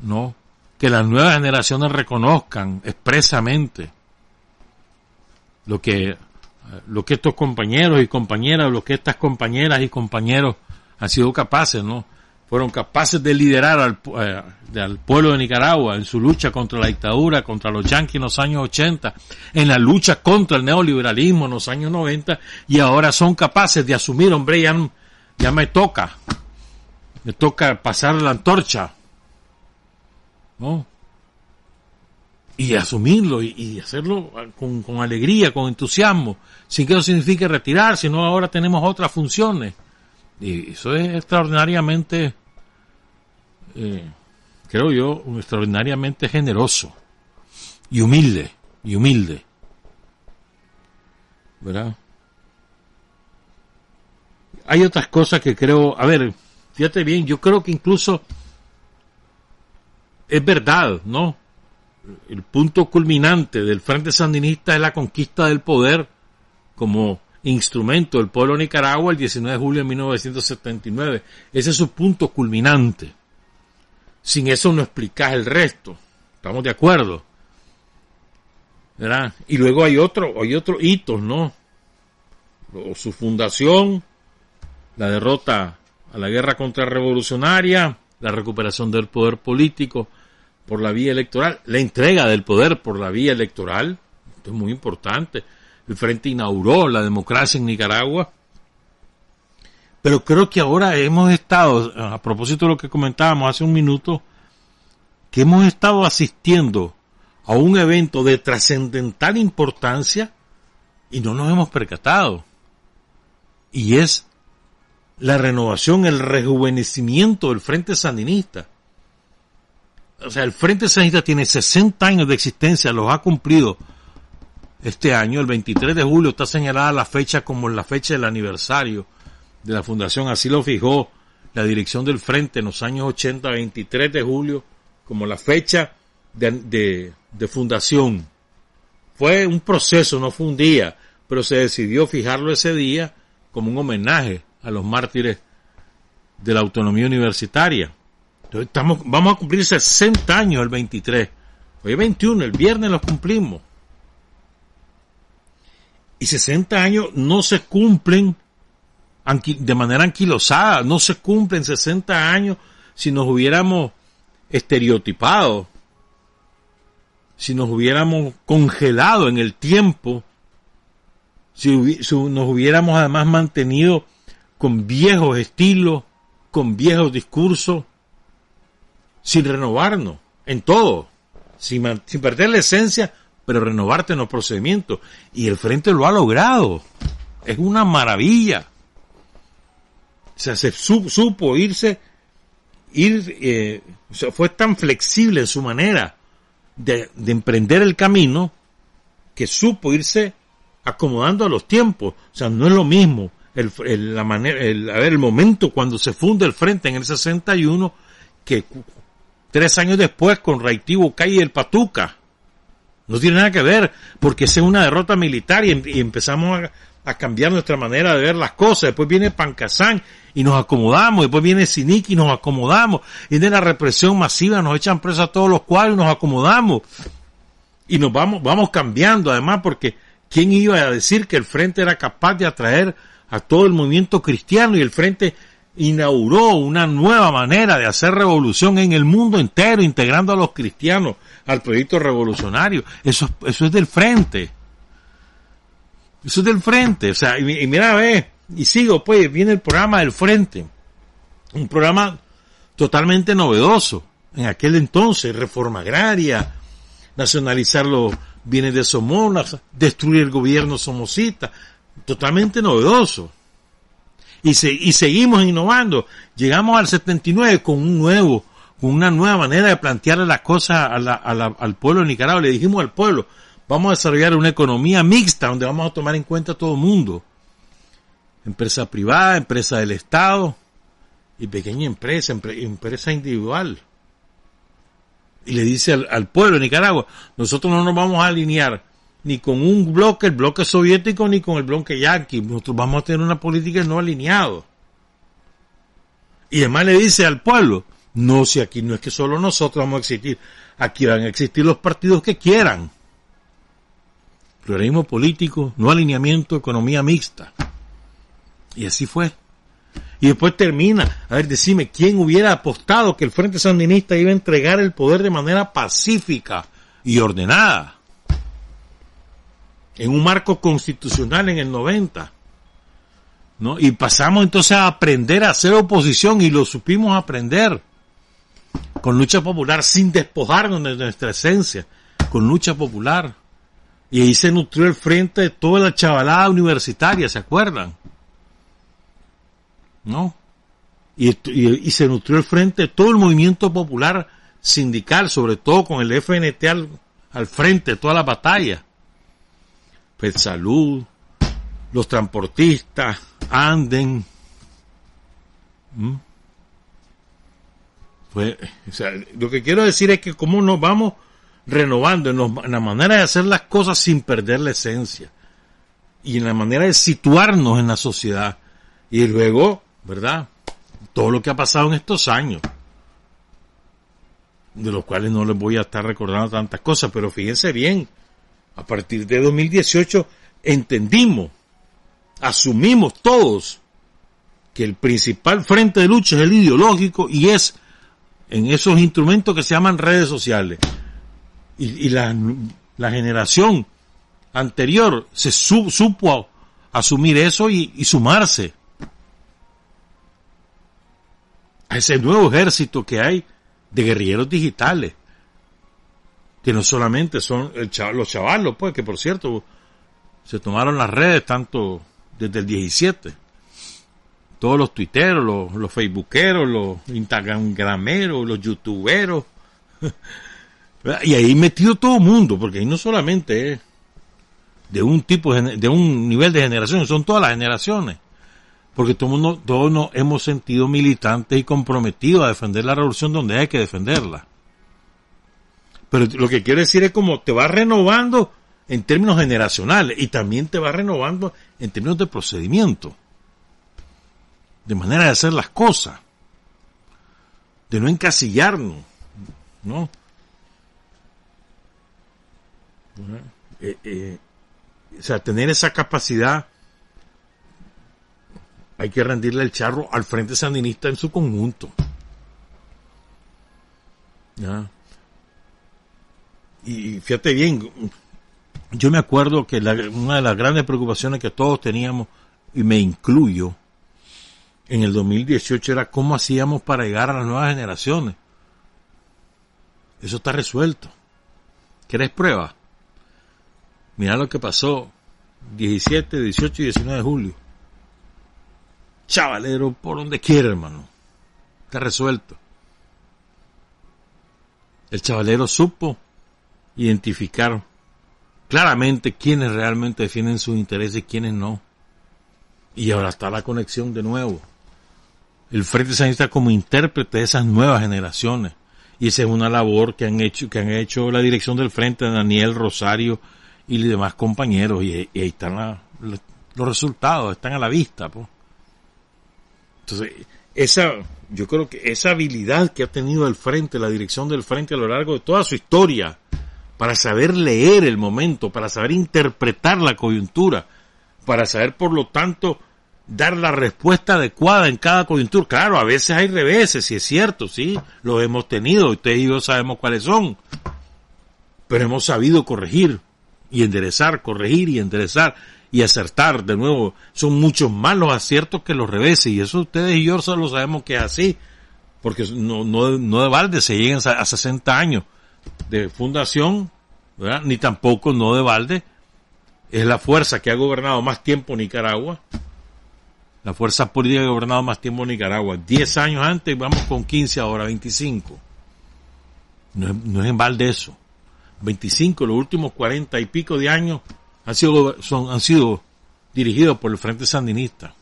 ¿no? Que las nuevas generaciones reconozcan expresamente lo que lo que estos compañeros y compañeras, lo que estas compañeras y compañeros han sido capaces, ¿no? Fueron capaces de liderar al, eh, al pueblo de Nicaragua en su lucha contra la dictadura, contra los yanquis en los años 80, en la lucha contra el neoliberalismo en los años 90, y ahora son capaces de asumir, hombre, ya, ya me toca, me toca pasar la antorcha, ¿no? y asumirlo y, hacerlo con, alegría, con entusiasmo, sin que eso signifique retirar, sino ahora tenemos otras funciones. Y eso es extraordinariamente, eh, creo yo, extraordinariamente generoso y humilde, y humilde. ¿Verdad? Hay otras cosas que creo, a ver, fíjate bien, yo creo que incluso es verdad, ¿no? el punto culminante del Frente Sandinista es la conquista del poder como instrumento del pueblo de Nicaragua el 19 de julio de 1979. Ese es su punto culminante. Sin eso no explicas el resto. ¿Estamos de acuerdo? ¿Verdad? Y luego hay otro, hay otros hitos, ¿no? su fundación, la derrota a la guerra contrarrevolucionaria, la recuperación del poder político, por la vía electoral, la entrega del poder por la vía electoral, esto es muy importante. El Frente inauguró la democracia en Nicaragua, Pero creo que ahora hemos estado, a propósito de lo que comentábamos hace un minuto, que hemos estado asistiendo a un evento de trascendental importancia y no nos hemos percatado. Y es la renovación, el rejuvenecimiento del Frente Sandinista. O sea, el Frente Sandinista tiene 60 años de existencia, los ha cumplido este año, el 23 de julio está señalada la fecha como la fecha del aniversario de la fundación, así lo fijó la dirección del Frente en los años 80, 23 de julio, como la fecha de, de fundación. Fue un proceso, no fue un día, pero se decidió fijarlo ese día como un homenaje a los mártires de la autonomía universitaria. Entonces estamos, vamos a cumplir 60 años el 23. Hoy es 21, el viernes los cumplimos. Y 60 años no se cumplen de manera anquilosada, no se cumplen 60 años si nos hubiéramos estereotipado si nos hubiéramos congelado en el tiempo, si, nos hubiéramos además mantenido con viejos estilos, con viejos discursos, sin renovarnos en todo, sin, perder la esencia, pero renovarte en los procedimientos. Y el frente lo ha logrado. Es una maravilla. O sea, se supo irse, ir, eh, fue tan flexible en su manera de, emprender el camino que supo irse acomodando a los tiempos. O sea, no es lo mismo el, la manera, el, a ver, el momento cuando se funde el frente en el 61 que tres años después con Reitivo cae el Patuca. No tiene nada que ver, porque es una derrota militar y, em, empezamos a, cambiar nuestra manera de ver las cosas. Después viene Pancasán y nos acomodamos, después viene Sinic y nos acomodamos, viene la represión masiva, nos echan presos a todos los cuales y nos acomodamos. Y nos vamos, vamos cambiando además porque ¿quién iba a decir que el Frente era capaz de atraer a todo el movimiento cristiano y el Frente inauguró una nueva manera de hacer revolución en el mundo entero, integrando a los cristianos al proyecto revolucionario. Eso, eso es del frente. Eso es del frente. O sea, y, y mira, ve, y sigo, pues, viene el programa del Frente. Un programa totalmente novedoso. En aquel entonces, reforma agraria, nacionalizar los bienes de Somona, destruir el gobierno somocita. Totalmente novedoso. Y, se, y seguimos innovando. Llegamos al 79 con un nuevo, con una nueva manera de plantear las cosas al pueblo de Nicaragua. Le dijimos al pueblo, vamos a desarrollar una economía mixta donde vamos a tomar en cuenta todo el mundo empresa privada, empresa del Estado y pequeña empresa, empresa individual. Y le dice al, pueblo de Nicaragua, nosotros no nos vamos a alinear ni con un bloque, el bloque soviético, ni con el bloque yanqui. Nosotros vamos a tener una política no alineado. Y además le dice al pueblo, no, si aquí no es que solo nosotros vamos a existir, aquí van a existir los partidos que quieran. Pluralismo político, no alineamiento, economía mixta. Y así fue. Y después termina, a ver, decime, ¿quién hubiera apostado que el Frente Sandinista iba a entregar el poder de manera pacífica y ordenada? En un marco constitucional en el 90. ¿No? Y pasamos entonces a aprender a hacer oposición y lo supimos aprender. Con lucha popular, sin despojarnos de nuestra esencia. Con lucha popular. Y ahí se nutrió el frente de toda la chavalada universitaria, ¿se acuerdan? ¿no? Y, se nutrió el frente todo el movimiento popular sindical, sobre todo con el FNT al, frente, toda la batalla. Pues salud, los transportistas, anden. Pues, lo que quiero decir es que cómo nos vamos renovando en, la manera de hacer las cosas sin perder la esencia y en la manera de situarnos en la sociedad y luego ¿verdad? Todo lo que ha pasado en estos años, de los cuales no les voy a estar recordando tantas cosas, pero fíjense bien, a partir de 2018 entendimos, asumimos todos que el principal frente de lucha es el ideológico y es en esos instrumentos que se llaman redes sociales. Y, la, generación anterior se supo asumir eso y sumarse a ese nuevo ejército que hay de guerrilleros digitales, que no solamente son los chavalos, pues, que por cierto, se tomaron las redes tanto desde el 17. Todos los tuiteros, los, los facebookeros, los instagrameros, los youtuberos. (laughs) y ahí metido todo el mundo, porque ahí no solamente es de un tipo, de un nivel de generación, son todas las generaciones. Porque todo mundo, todos nos hemos sentido militantes y comprometidos a defender la revolución donde hay que defenderla. Pero lo que quiero decir es como te va renovando en términos generacionales y también te va renovando en términos de procedimiento, de manera de hacer las cosas, de no encasillarnos, ¿no? Eh, eh, o sea, tener esa capacidad, hay que rendirle el charro al Frente Sandinista en su conjunto. ¿Ya? Y fíjate bien, yo me acuerdo que una de las grandes preocupaciones que todos teníamos, y me incluyo, en el 2018 era cómo hacíamos para llegar a las nuevas generaciones. Eso está resuelto. ¿Quieres prueba? Mira lo que pasó 17, 18 y 19 de julio. Chavalero por donde quiera, hermano. Está resuelto. El chavalero supo identificar claramente quiénes realmente defienden sus intereses y quiénes no. Y ahora está la conexión de nuevo. El Frente Sanista como intérprete de esas nuevas generaciones. Y esa es una labor que han hecho, que han hecho la dirección del Frente, Daniel Rosario y los demás compañeros. Y, ahí están los resultados, están a la vista. Entonces, esa, yo creo que esa habilidad que ha tenido el Frente, la dirección del Frente a lo largo de toda su historia, para saber leer el momento, para saber interpretar la coyuntura, para saber, por lo tanto, dar la respuesta adecuada en cada coyuntura. Claro, a veces hay reveses, si es cierto, sí, los hemos tenido, ustedes y yo sabemos cuáles son, pero hemos sabido corregir y enderezar, corregir y enderezar y acertar de nuevo. Son muchos más los aciertos que los reveses y eso ustedes y yo solo sabemos que es así, porque no, no, no de balde se llegan a 60 años de fundación, ni tampoco no de balde, es la fuerza que ha gobernado más tiempo Nicaragua, la fuerza política que ha gobernado más tiempo Nicaragua. Diez años antes, vamos con 15 ahora, 25. No es, no es en balde eso. 25, los últimos 40 y pico de años han sido, han sido dirigidos por el Frente Sandinista.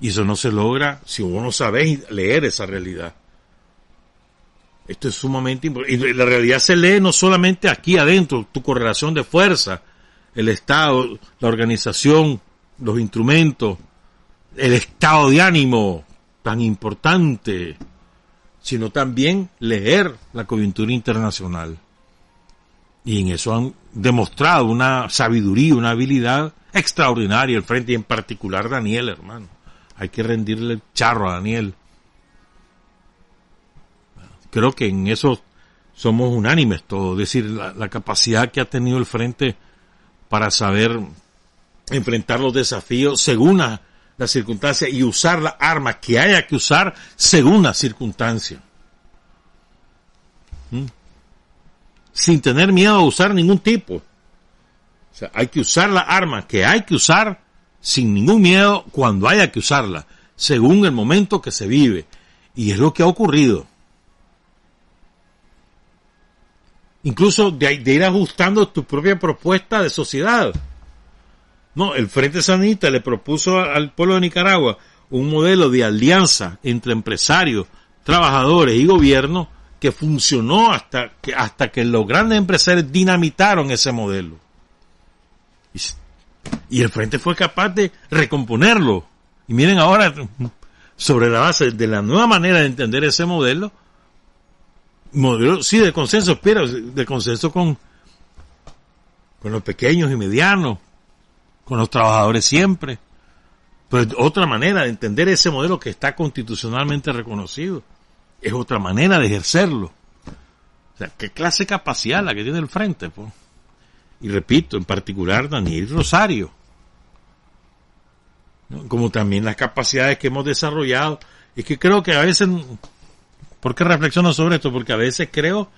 Y eso no se logra si vos no sabés leer esa realidad. Esto es sumamente importante. Y la realidad se lee no solamente aquí adentro, tu correlación de fuerza, el Estado, la organización, los instrumentos, el estado de ánimo tan importante, sino también leer la coyuntura internacional. Y en eso han demostrado una sabiduría, una habilidad extraordinaria el frente y en particular Daniel, hermano. Hay que rendirle el charro a Daniel creo que en eso somos unánimes todos, es decir, la, capacidad que ha tenido el frente para saber enfrentar los desafíos según las la circunstancias y usar las armas que haya que usar según las circunstancias. ¿Mm? Sin tener miedo a usar ningún tipo. O sea, hay que usar las armas que hay que usar sin ningún miedo cuando haya que usarla, según el momento que se vive. Y es lo que ha ocurrido. Incluso de, ir ajustando tu propia propuesta de sociedad. No, el Frente Sanita le propuso al pueblo de Nicaragua un modelo de alianza entre empresarios, trabajadores y gobierno que funcionó hasta que, hasta que los grandes empresarios dinamitaron ese modelo. Y, y el Frente fue capaz de recomponerlo. Y miren ahora, sobre la base de la nueva manera de entender ese modelo, modelo, sí, de consenso, pero de consenso con, con los pequeños y medianos, con los trabajadores siempre. Pero otra manera de entender ese modelo que está constitucionalmente reconocido. Es otra manera de ejercerlo. O sea, qué clase de capacidad la que tiene el frente, pues. Y repito, en particular Daniel Rosario. Como también las capacidades que hemos desarrollado Es que creo que a veces, ¿por qué reflexiono sobre esto? Porque a veces creo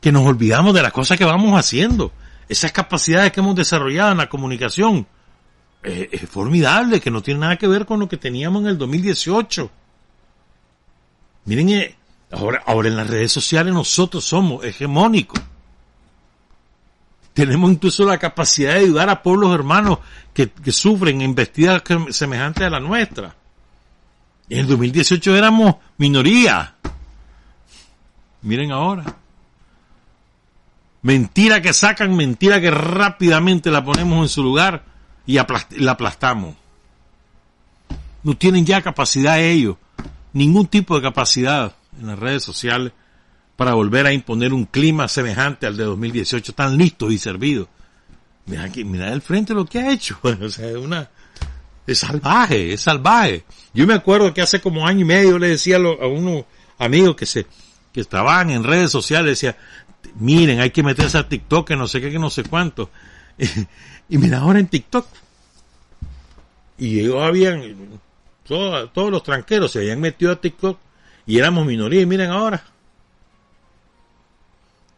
que nos olvidamos de las cosas que vamos haciendo. Esas capacidades que hemos desarrollado en la comunicación. Eh, es formidable, que no tiene nada que ver con lo que teníamos en el 2018. Miren, eh, ahora, ahora en las redes sociales nosotros somos hegemónicos. Tenemos incluso la capacidad de ayudar a pueblos hermanos que, que sufren embestidas semejantes a la nuestra. En el 2018 éramos minoría. Miren ahora. Mentira que sacan, mentira que rápidamente la ponemos en su lugar y la aplastamos. No tienen ya capacidad ellos, ningún tipo de capacidad en las redes sociales para volver a imponer un clima semejante al de 2018, tan listos y servidos. Mira, aquí, mira el frente lo que ha hecho. (laughs) o sea, es una, es salvaje, es salvaje. Yo me acuerdo que hace como año y medio le decía a, unos amigos que se, que estaban en redes sociales, decía, miren, hay que meterse a TikTok, que no sé qué, que no sé cuánto. (laughs) y mira, ahora en TikTok. Y ellos habían, todos, todos los tranqueros se habían metido a TikTok y éramos minoría y miren ahora.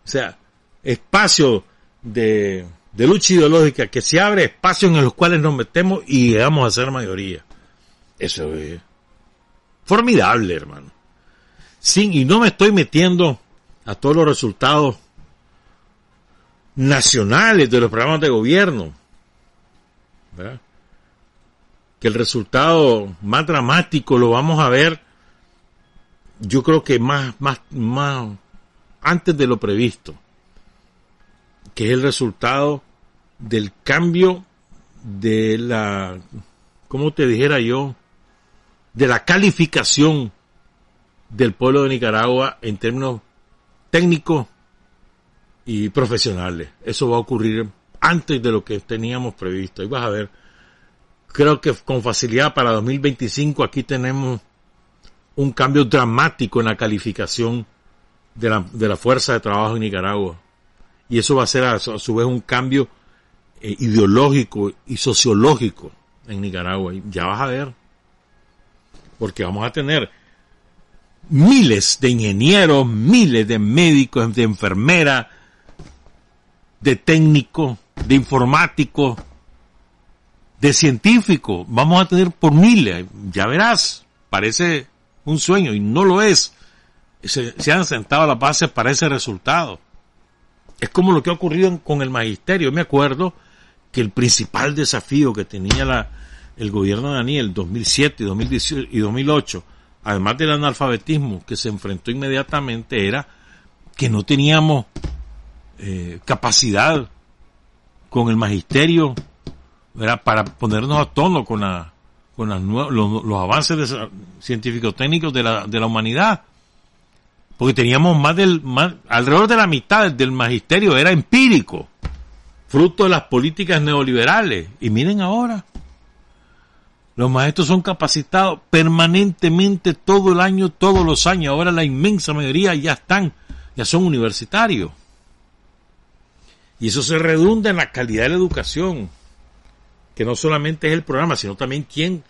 O sea, espacio de, de lucha ideológica que se abre, espacios en los cuales nos metemos y llegamos a ser mayoría. Eso es formidable, hermano. Sin, y no me estoy metiendo a todos los resultados nacionales de los programas de gobierno. Que el resultado más dramático lo vamos a ver, yo creo que más, más, más, antes de lo previsto, que es el resultado del cambio de la, ¿cómo te dijera yo? De la calificación del pueblo de Nicaragua en términos técnicos y profesionales. Eso va a ocurrir antes de lo que teníamos previsto. Y vas a ver, creo que con facilidad para 2025 aquí tenemos un cambio dramático en la calificación de la, de la fuerza de trabajo en Nicaragua. Y eso va a ser a, su vez un cambio eh, ideológico y sociológico en Nicaragua. Y ya vas a ver. Porque vamos a tener miles de ingenieros, miles de médicos, de enfermeras, de técnicos, de informáticos, de científicos. Vamos a tener por miles. Ya verás, parece un sueño y no lo es. Se, han sentado a la base para ese resultado. Es como lo que ha ocurrido con el magisterio. Me acuerdo que el principal desafío que tenía el gobierno de Daniel 2007 y, y 2008 además del analfabetismo que se enfrentó inmediatamente, era que no teníamos eh, capacidad con el magisterio para ponernos a tono con, la, con los, avances científicos técnicos de la, de la humanidad. Porque teníamos más del, más, alrededor de la mitad del magisterio era empírico, fruto de las políticas neoliberales. Y miren ahora, los maestros son capacitados permanentemente todo el año, todos los años. Ahora la inmensa mayoría ya están, ya son universitarios. Y eso se redunda en la calidad de la educación, que no solamente es el programa, sino también quién,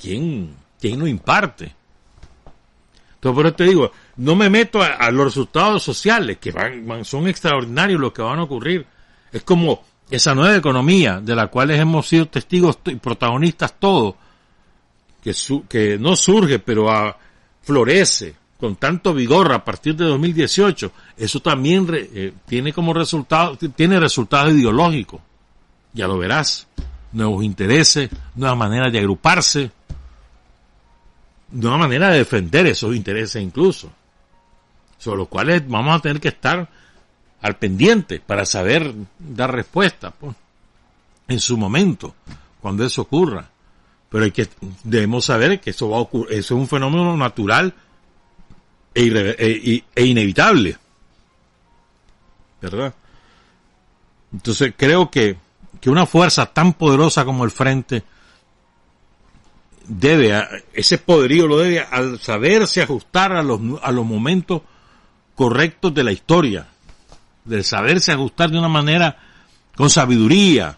quién, quién lo imparte. Entonces, por eso te digo, no me meto a, los resultados sociales, que van, son extraordinarios los que van a ocurrir. Es como esa nueva economía de la cual hemos sido testigos y protagonistas todos, que, que no surge, pero florece con tanto vigor a partir de 2018, eso también eh, tiene como resultado, tiene resultados ideológicos. Ya lo verás. Nuevos intereses, nuevas maneras de agruparse, nueva manera de defender esos intereses incluso. Sobre los cuales vamos a tener que estar al pendiente para saber dar respuesta pues, en su momento, cuando eso ocurra. Pero hay que, debemos saber que eso va a ocurrir, eso es un fenómeno natural e, e, e, inevitable. ¿Verdad? Entonces creo que, que una fuerza tan poderosa como el Frente debe, ese poderío lo debe al saberse ajustar a los, a los momentos correctos de la historia, de saberse ajustar de una manera con sabiduría,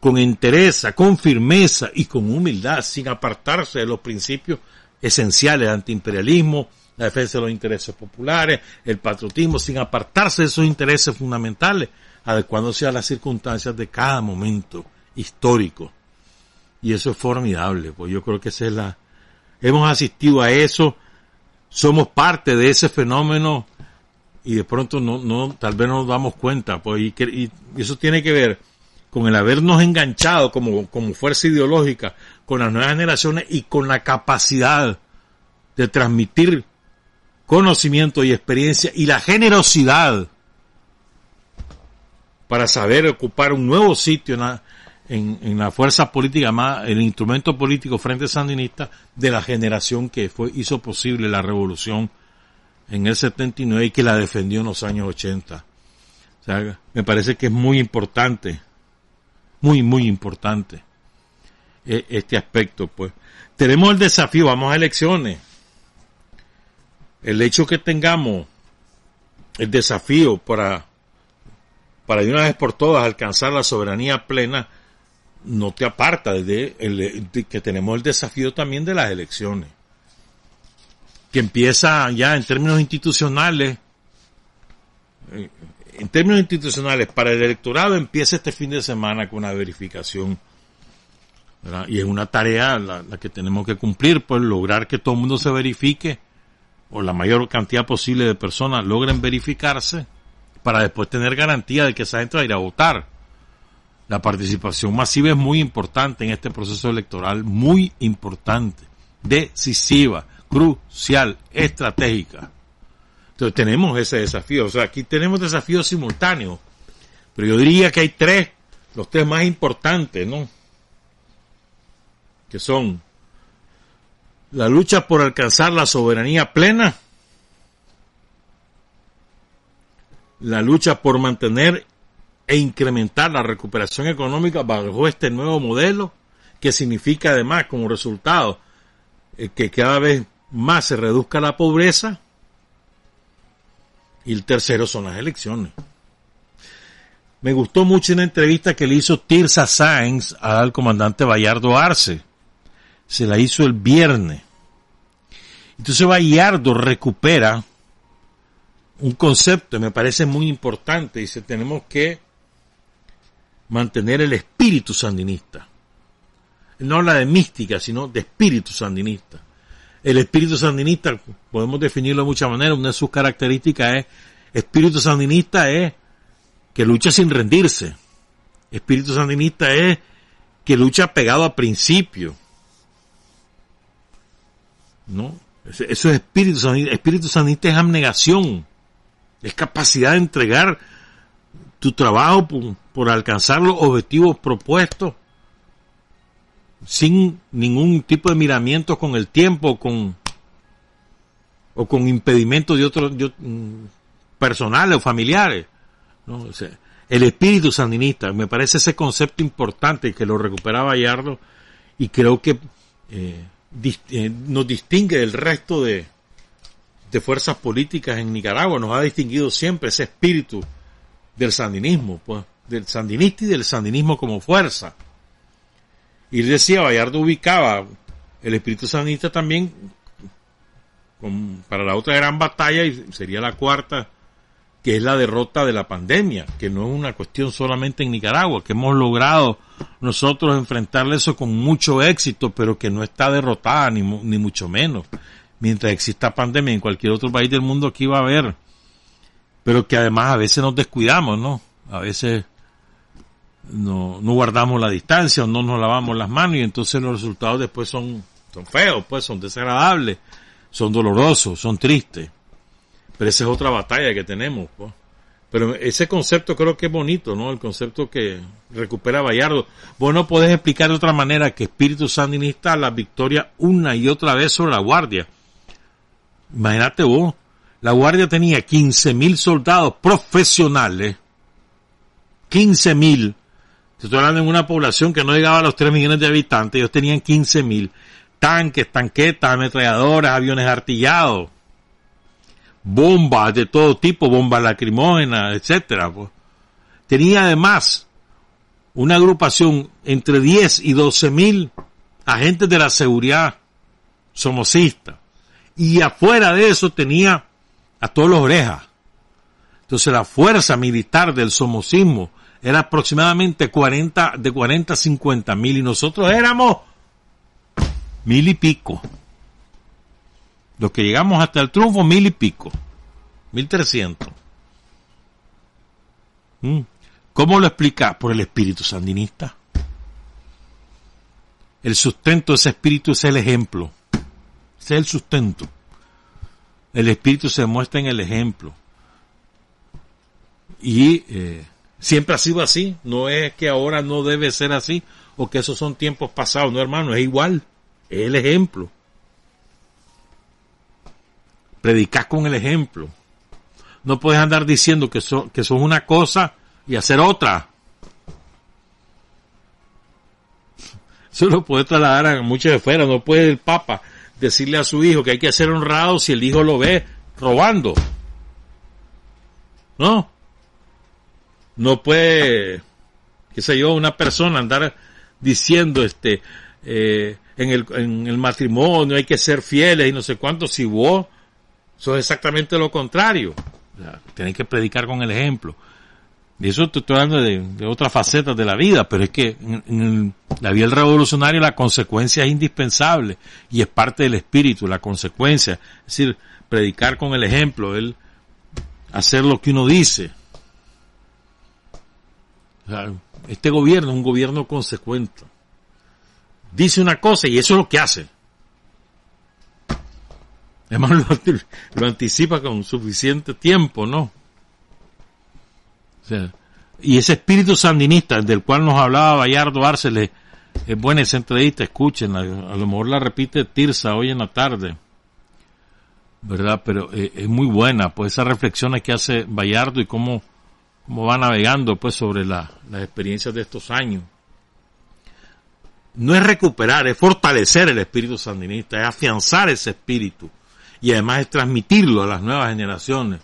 con entereza, con firmeza y con humildad, sin apartarse de los principios esenciales, antiimperialismo, la defensa de los intereses populares, el patriotismo, sin apartarse de esos intereses fundamentales, adecuándose a las circunstancias de cada momento histórico. Y eso es formidable, pues yo creo que esa es la, hemos asistido a eso, somos parte de ese fenómeno y de pronto no, no, tal vez no nos damos cuenta, pues, y, y eso tiene que ver con el habernos enganchado como, como fuerza ideológica con las nuevas generaciones y con la capacidad de transmitir conocimiento y experiencia y la generosidad para saber ocupar un nuevo sitio en la, fuerza política más, el instrumento político frente sandinista de la generación que fue, hizo posible la revolución en el 79 y que la defendió en los años 80. O sea, me parece que es muy importante, muy, muy importante e, este aspecto, pues. Tenemos el desafío, vamos a elecciones. El hecho que tengamos el desafío para, para de una vez por todas alcanzar la soberanía plena, no te aparta de, que tenemos el desafío también de las elecciones que empieza ya en términos institucionales, eh, en términos institucionales, para el electorado empieza este fin de semana con una verificación. Y es una tarea la, que tenemos que cumplir, pues lograr que todo el mundo se verifique, o la mayor cantidad posible de personas logren verificarse, para después tener garantía de que esa gente va a ir a votar. La participación masiva es muy importante en este proceso electoral, muy importante, decisiva crucial, estratégica. Entonces tenemos ese desafío. O sea, aquí tenemos desafíos simultáneos. Pero yo diría que hay tres, los tres más importantes, ¿no? Que son la lucha por alcanzar la soberanía plena, la lucha por mantener e incrementar la recuperación económica bajo este nuevo modelo, que significa además como resultado eh, que cada vez más se reduzca la pobreza. Y el tercero son las elecciones. Me gustó mucho una entrevista que le hizo Tirsa Sáenz al comandante Bayardo Arce. Se la hizo el viernes. Entonces Bayardo recupera un concepto me parece muy importante. Dice, tenemos que mantener el espíritu sandinista. No habla de mística, sino de espíritu sandinista. El espíritu sandinista, podemos definirlo de muchas maneras, una de sus características es, espíritu sandinista es que lucha sin rendirse. Espíritu sandinista es que lucha pegado a principio. ¿No? Eso es espíritu sandinista. Espíritu sandinista es abnegación. Es capacidad de entregar tu trabajo por, por alcanzar los objetivos propuestos sin ningún tipo de miramientos con el tiempo con, o con impedimentos de otros mm, personales o familiares. ¿no? el espíritu sandinista, me parece ese concepto importante que lo recupera Bayardo y creo que eh, eh, nos distingue del resto de, de fuerzas políticas en Nicaragua, nos ha distinguido siempre ese espíritu del sandinismo, pues, del sandinista y del sandinismo como fuerza. Y decía, Bayardo ubicaba el espíritu sanista también para la otra gran batalla, y sería la cuarta, que es la derrota de la pandemia, que no es una cuestión solamente en Nicaragua, que hemos logrado nosotros enfrentarle eso con mucho éxito, pero que no está derrotada, ni, ni mucho menos. Mientras exista pandemia en cualquier otro país del mundo aquí va a haber, pero que además a veces nos descuidamos, ¿no? A veces no, no guardamos la distancia o no nos lavamos las manos y entonces los resultados después son, son feos, pues son desagradables, son dolorosos, son tristes. Pero esa es otra batalla que tenemos, pues. Pero ese concepto creo que es bonito, ¿no? El concepto que recupera Bayardo. Vos no podés explicar de otra manera que espíritu sandinista la victoria una y otra vez sobre la Guardia. Imagínate vos, la Guardia tenía 15.000 soldados profesionales, 15.000 estoy hablando en una población que no llegaba a los 3 millones de habitantes, ellos tenían 15 mil tanques, tanquetas, ametralladoras, aviones artillados, bombas de todo tipo, bombas lacrimógenas, etcétera. Pues. Tenía además una agrupación entre 10 y 12 mil agentes de la seguridad somocista. Y afuera de eso tenía a todos los orejas. Entonces la fuerza militar del somocismo era aproximadamente 40, de 40 a 50 mil y nosotros éramos mil y pico. Los que llegamos hasta el triunfo, mil y pico. Mil trescientos. ¿Mm? ¿Cómo lo explica? Por el espíritu sandinista. El sustento de ese espíritu es el ejemplo. Es el sustento. El espíritu se muestra en el ejemplo. Y eh, siempre ha sido así. No es que ahora no debe ser así o que esos son tiempos pasados. No, hermano, es igual. Es el ejemplo. Predicar con el ejemplo. No puedes andar diciendo que, son que sos una cosa y hacer otra. (laughs) Eso lo puede trasladar a muchos de fuera. No puede el Papa decirle a su hijo que hay que ser honrado si el hijo lo ve robando. No. No puede, qué sé yo, una persona andar diciendo este, eh, en, el, en el matrimonio hay que ser fieles y no sé cuánto, si vos sos exactamente lo contrario. O que predicar con el ejemplo. Y eso estoy hablando de, otras facetas de la vida, pero es que en, la vida del revolucionario la consecuencia es indispensable y es parte del espíritu, la consecuencia. Es decir, predicar con el ejemplo, el hacer lo que uno dice. Este gobierno es un gobierno consecuente. Dice una cosa y eso es lo que hace. Además (laughs) lo, lo anticipa con suficiente tiempo, ¿no? y ese espíritu sandinista del cual nos hablaba Bayardo Arceles, es buena esa entrevista, escuchen, a, lo mejor la repite Tirsa hoy en la tarde, ¿verdad? Pero eh, es muy buena, pues esas reflexiones que hace Bayardo y cómo, cómo va navegando pues sobre la, las experiencias de estos años. No es recuperar, es fortalecer el espíritu sandinista, es afianzar ese espíritu y además es transmitirlo a las nuevas generaciones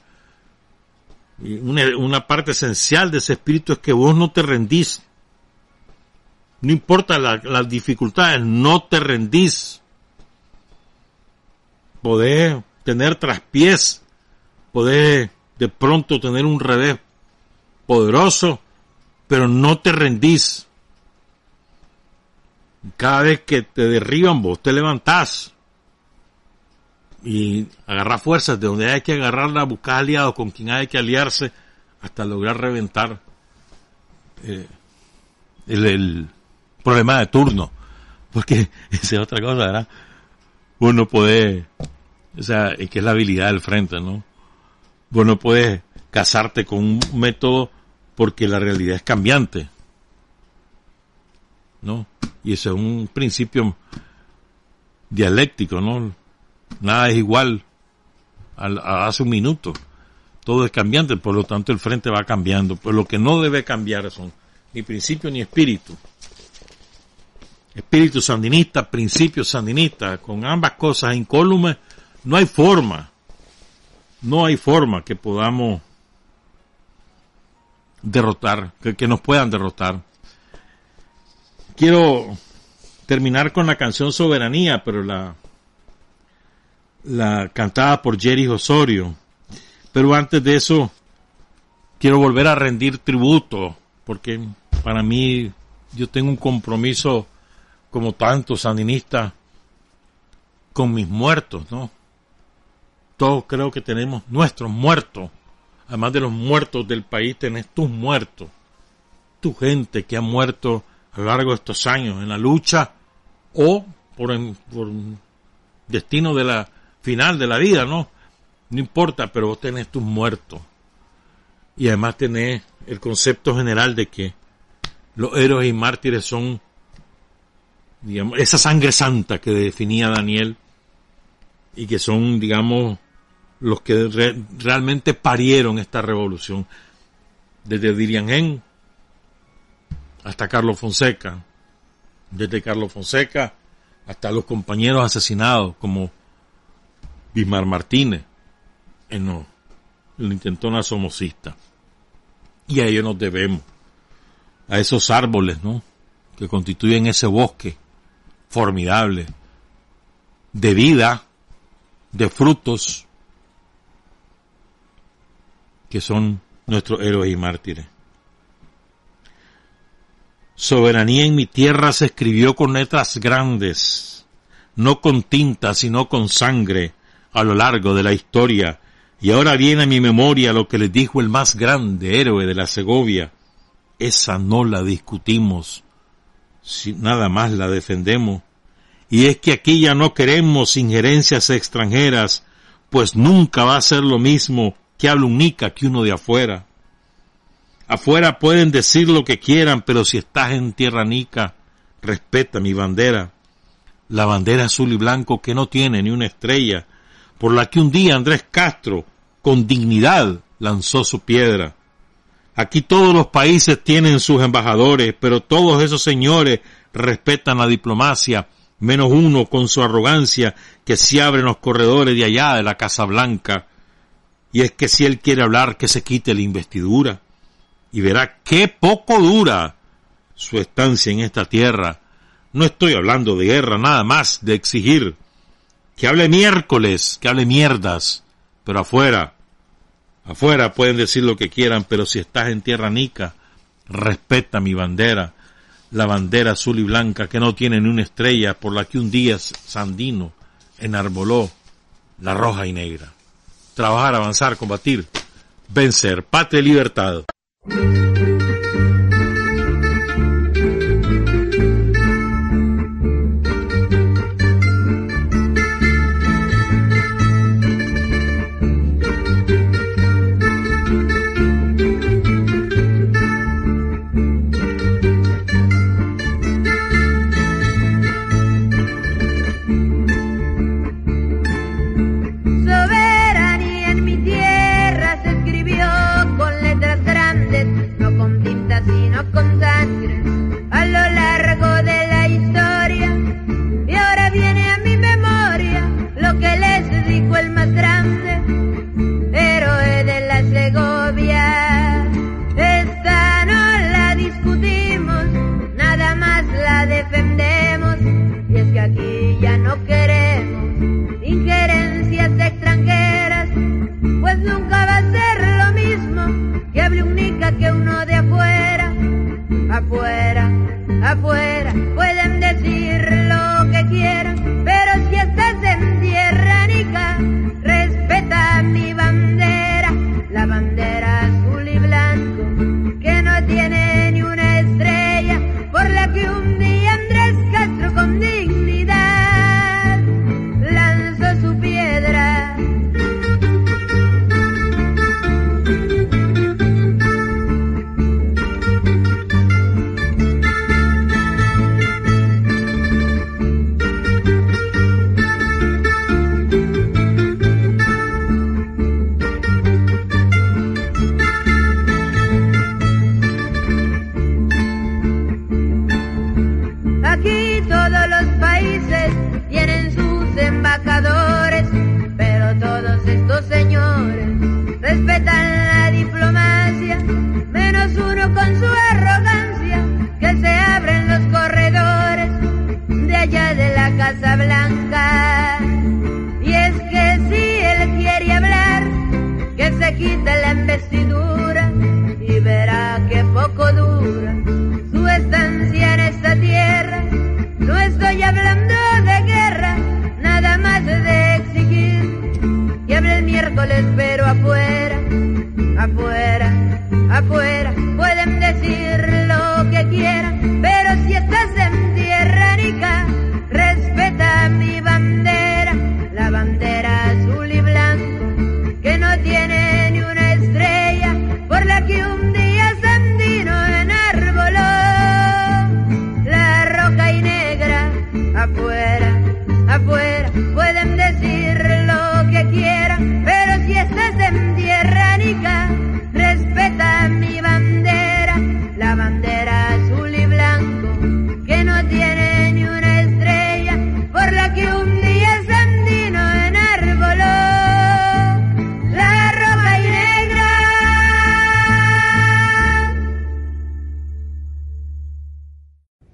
una, una parte esencial de ese espíritu es que vos no te rendís. No importa las dificultades, no te rendís. Podés tener traspiés, podés de pronto tener un revés poderoso, pero no te rendís. Cada vez que te derriban, vos te levantás y agarrar fuerzas de donde hay que agarrarla, buscar aliados con quien hay que aliarse hasta lograr reventar eh, el, problema de turno. (laughs) Porque esa es otra cosa, ¿verdad? Uno puede, o sea, es que es la habilidad del frente, ¿no? Vos no puedes casarte con un método porque la realidad es cambiante. ¿No? Y eso es un principio dialéctico, ¿no? Nada es igual a, hace un minuto. Todo es cambiante, por lo tanto el frente va cambiando. Pues lo que no debe cambiar son ni principio ni espíritu. Espíritu sandinista, principio sandinista, con ambas cosas incólumes, no hay forma, no hay forma que podamos derrotar, que, que nos puedan derrotar. Quiero terminar con la canción Soberanía, pero la, la cantada por Jerry Osorio. Pero antes de eso, quiero volver a rendir tributo, porque para mí yo tengo un compromiso como tantos sandinistas con mis muertos, ¿no? Todos creo que tenemos nuestros muertos. Además de los muertos del país, tenés tus muertos. Tu gente que ha muerto a lo largo de estos años en la lucha o por, por destino de la final de la vida, ¿no? No importa, pero vos tenés tus muertos. Y además tenés el concepto general de que los héroes y mártires son, digamos, esa sangre santa que definía Daniel y que son, digamos, los que realmente parieron esta revolución. Desde Diriangén hasta Carlos Fonseca. Desde Carlos Fonseca hasta los compañeros asesinados como Bismar Martínez, en no, el intentona somocista. Y a ellos nos debemos, a esos árboles, ¿no? Que constituyen ese bosque formidable de vida, de frutos, que son nuestros héroes y mártires. Soberanía en mi tierra se escribió con letras grandes, no con tinta, sino con sangre, a lo largo de la historia, y ahora viene a mi memoria lo que les dijo el más grande héroe de la Segovia. Esa no la discutimos, si nada más la defendemos. Y es que aquí ya no queremos injerencias extranjeras, pues nunca va a ser lo mismo que habla un nica que uno de afuera. Afuera pueden decir lo que quieran, pero si estás en tierra nica, respeta mi bandera. La bandera azul y blanco que no tiene ni una estrella, por la que un día Andrés Castro, con dignidad, lanzó su piedra. Aquí todos los países tienen sus embajadores, pero todos esos señores respetan la diplomacia, menos uno con su arrogancia que se abre en los corredores de allá de la Casa Blanca. Y es que si él quiere hablar, que se quite la investidura y verá qué poco dura su estancia en esta tierra. No estoy hablando de guerra, nada más de exigir que hable miércoles, que hable mierdas, pero afuera, afuera pueden decir lo que quieran, pero si estás en tierra nica, respeta mi bandera, la bandera azul y blanca que no tiene ni una estrella por la que un día Sandino enarboló la roja y negra. Trabajar, avanzar, combatir, vencer, patria y libertad.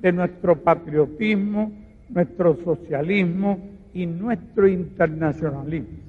de nuestro patriotismo, nuestro socialismo y nuestro internacionalismo.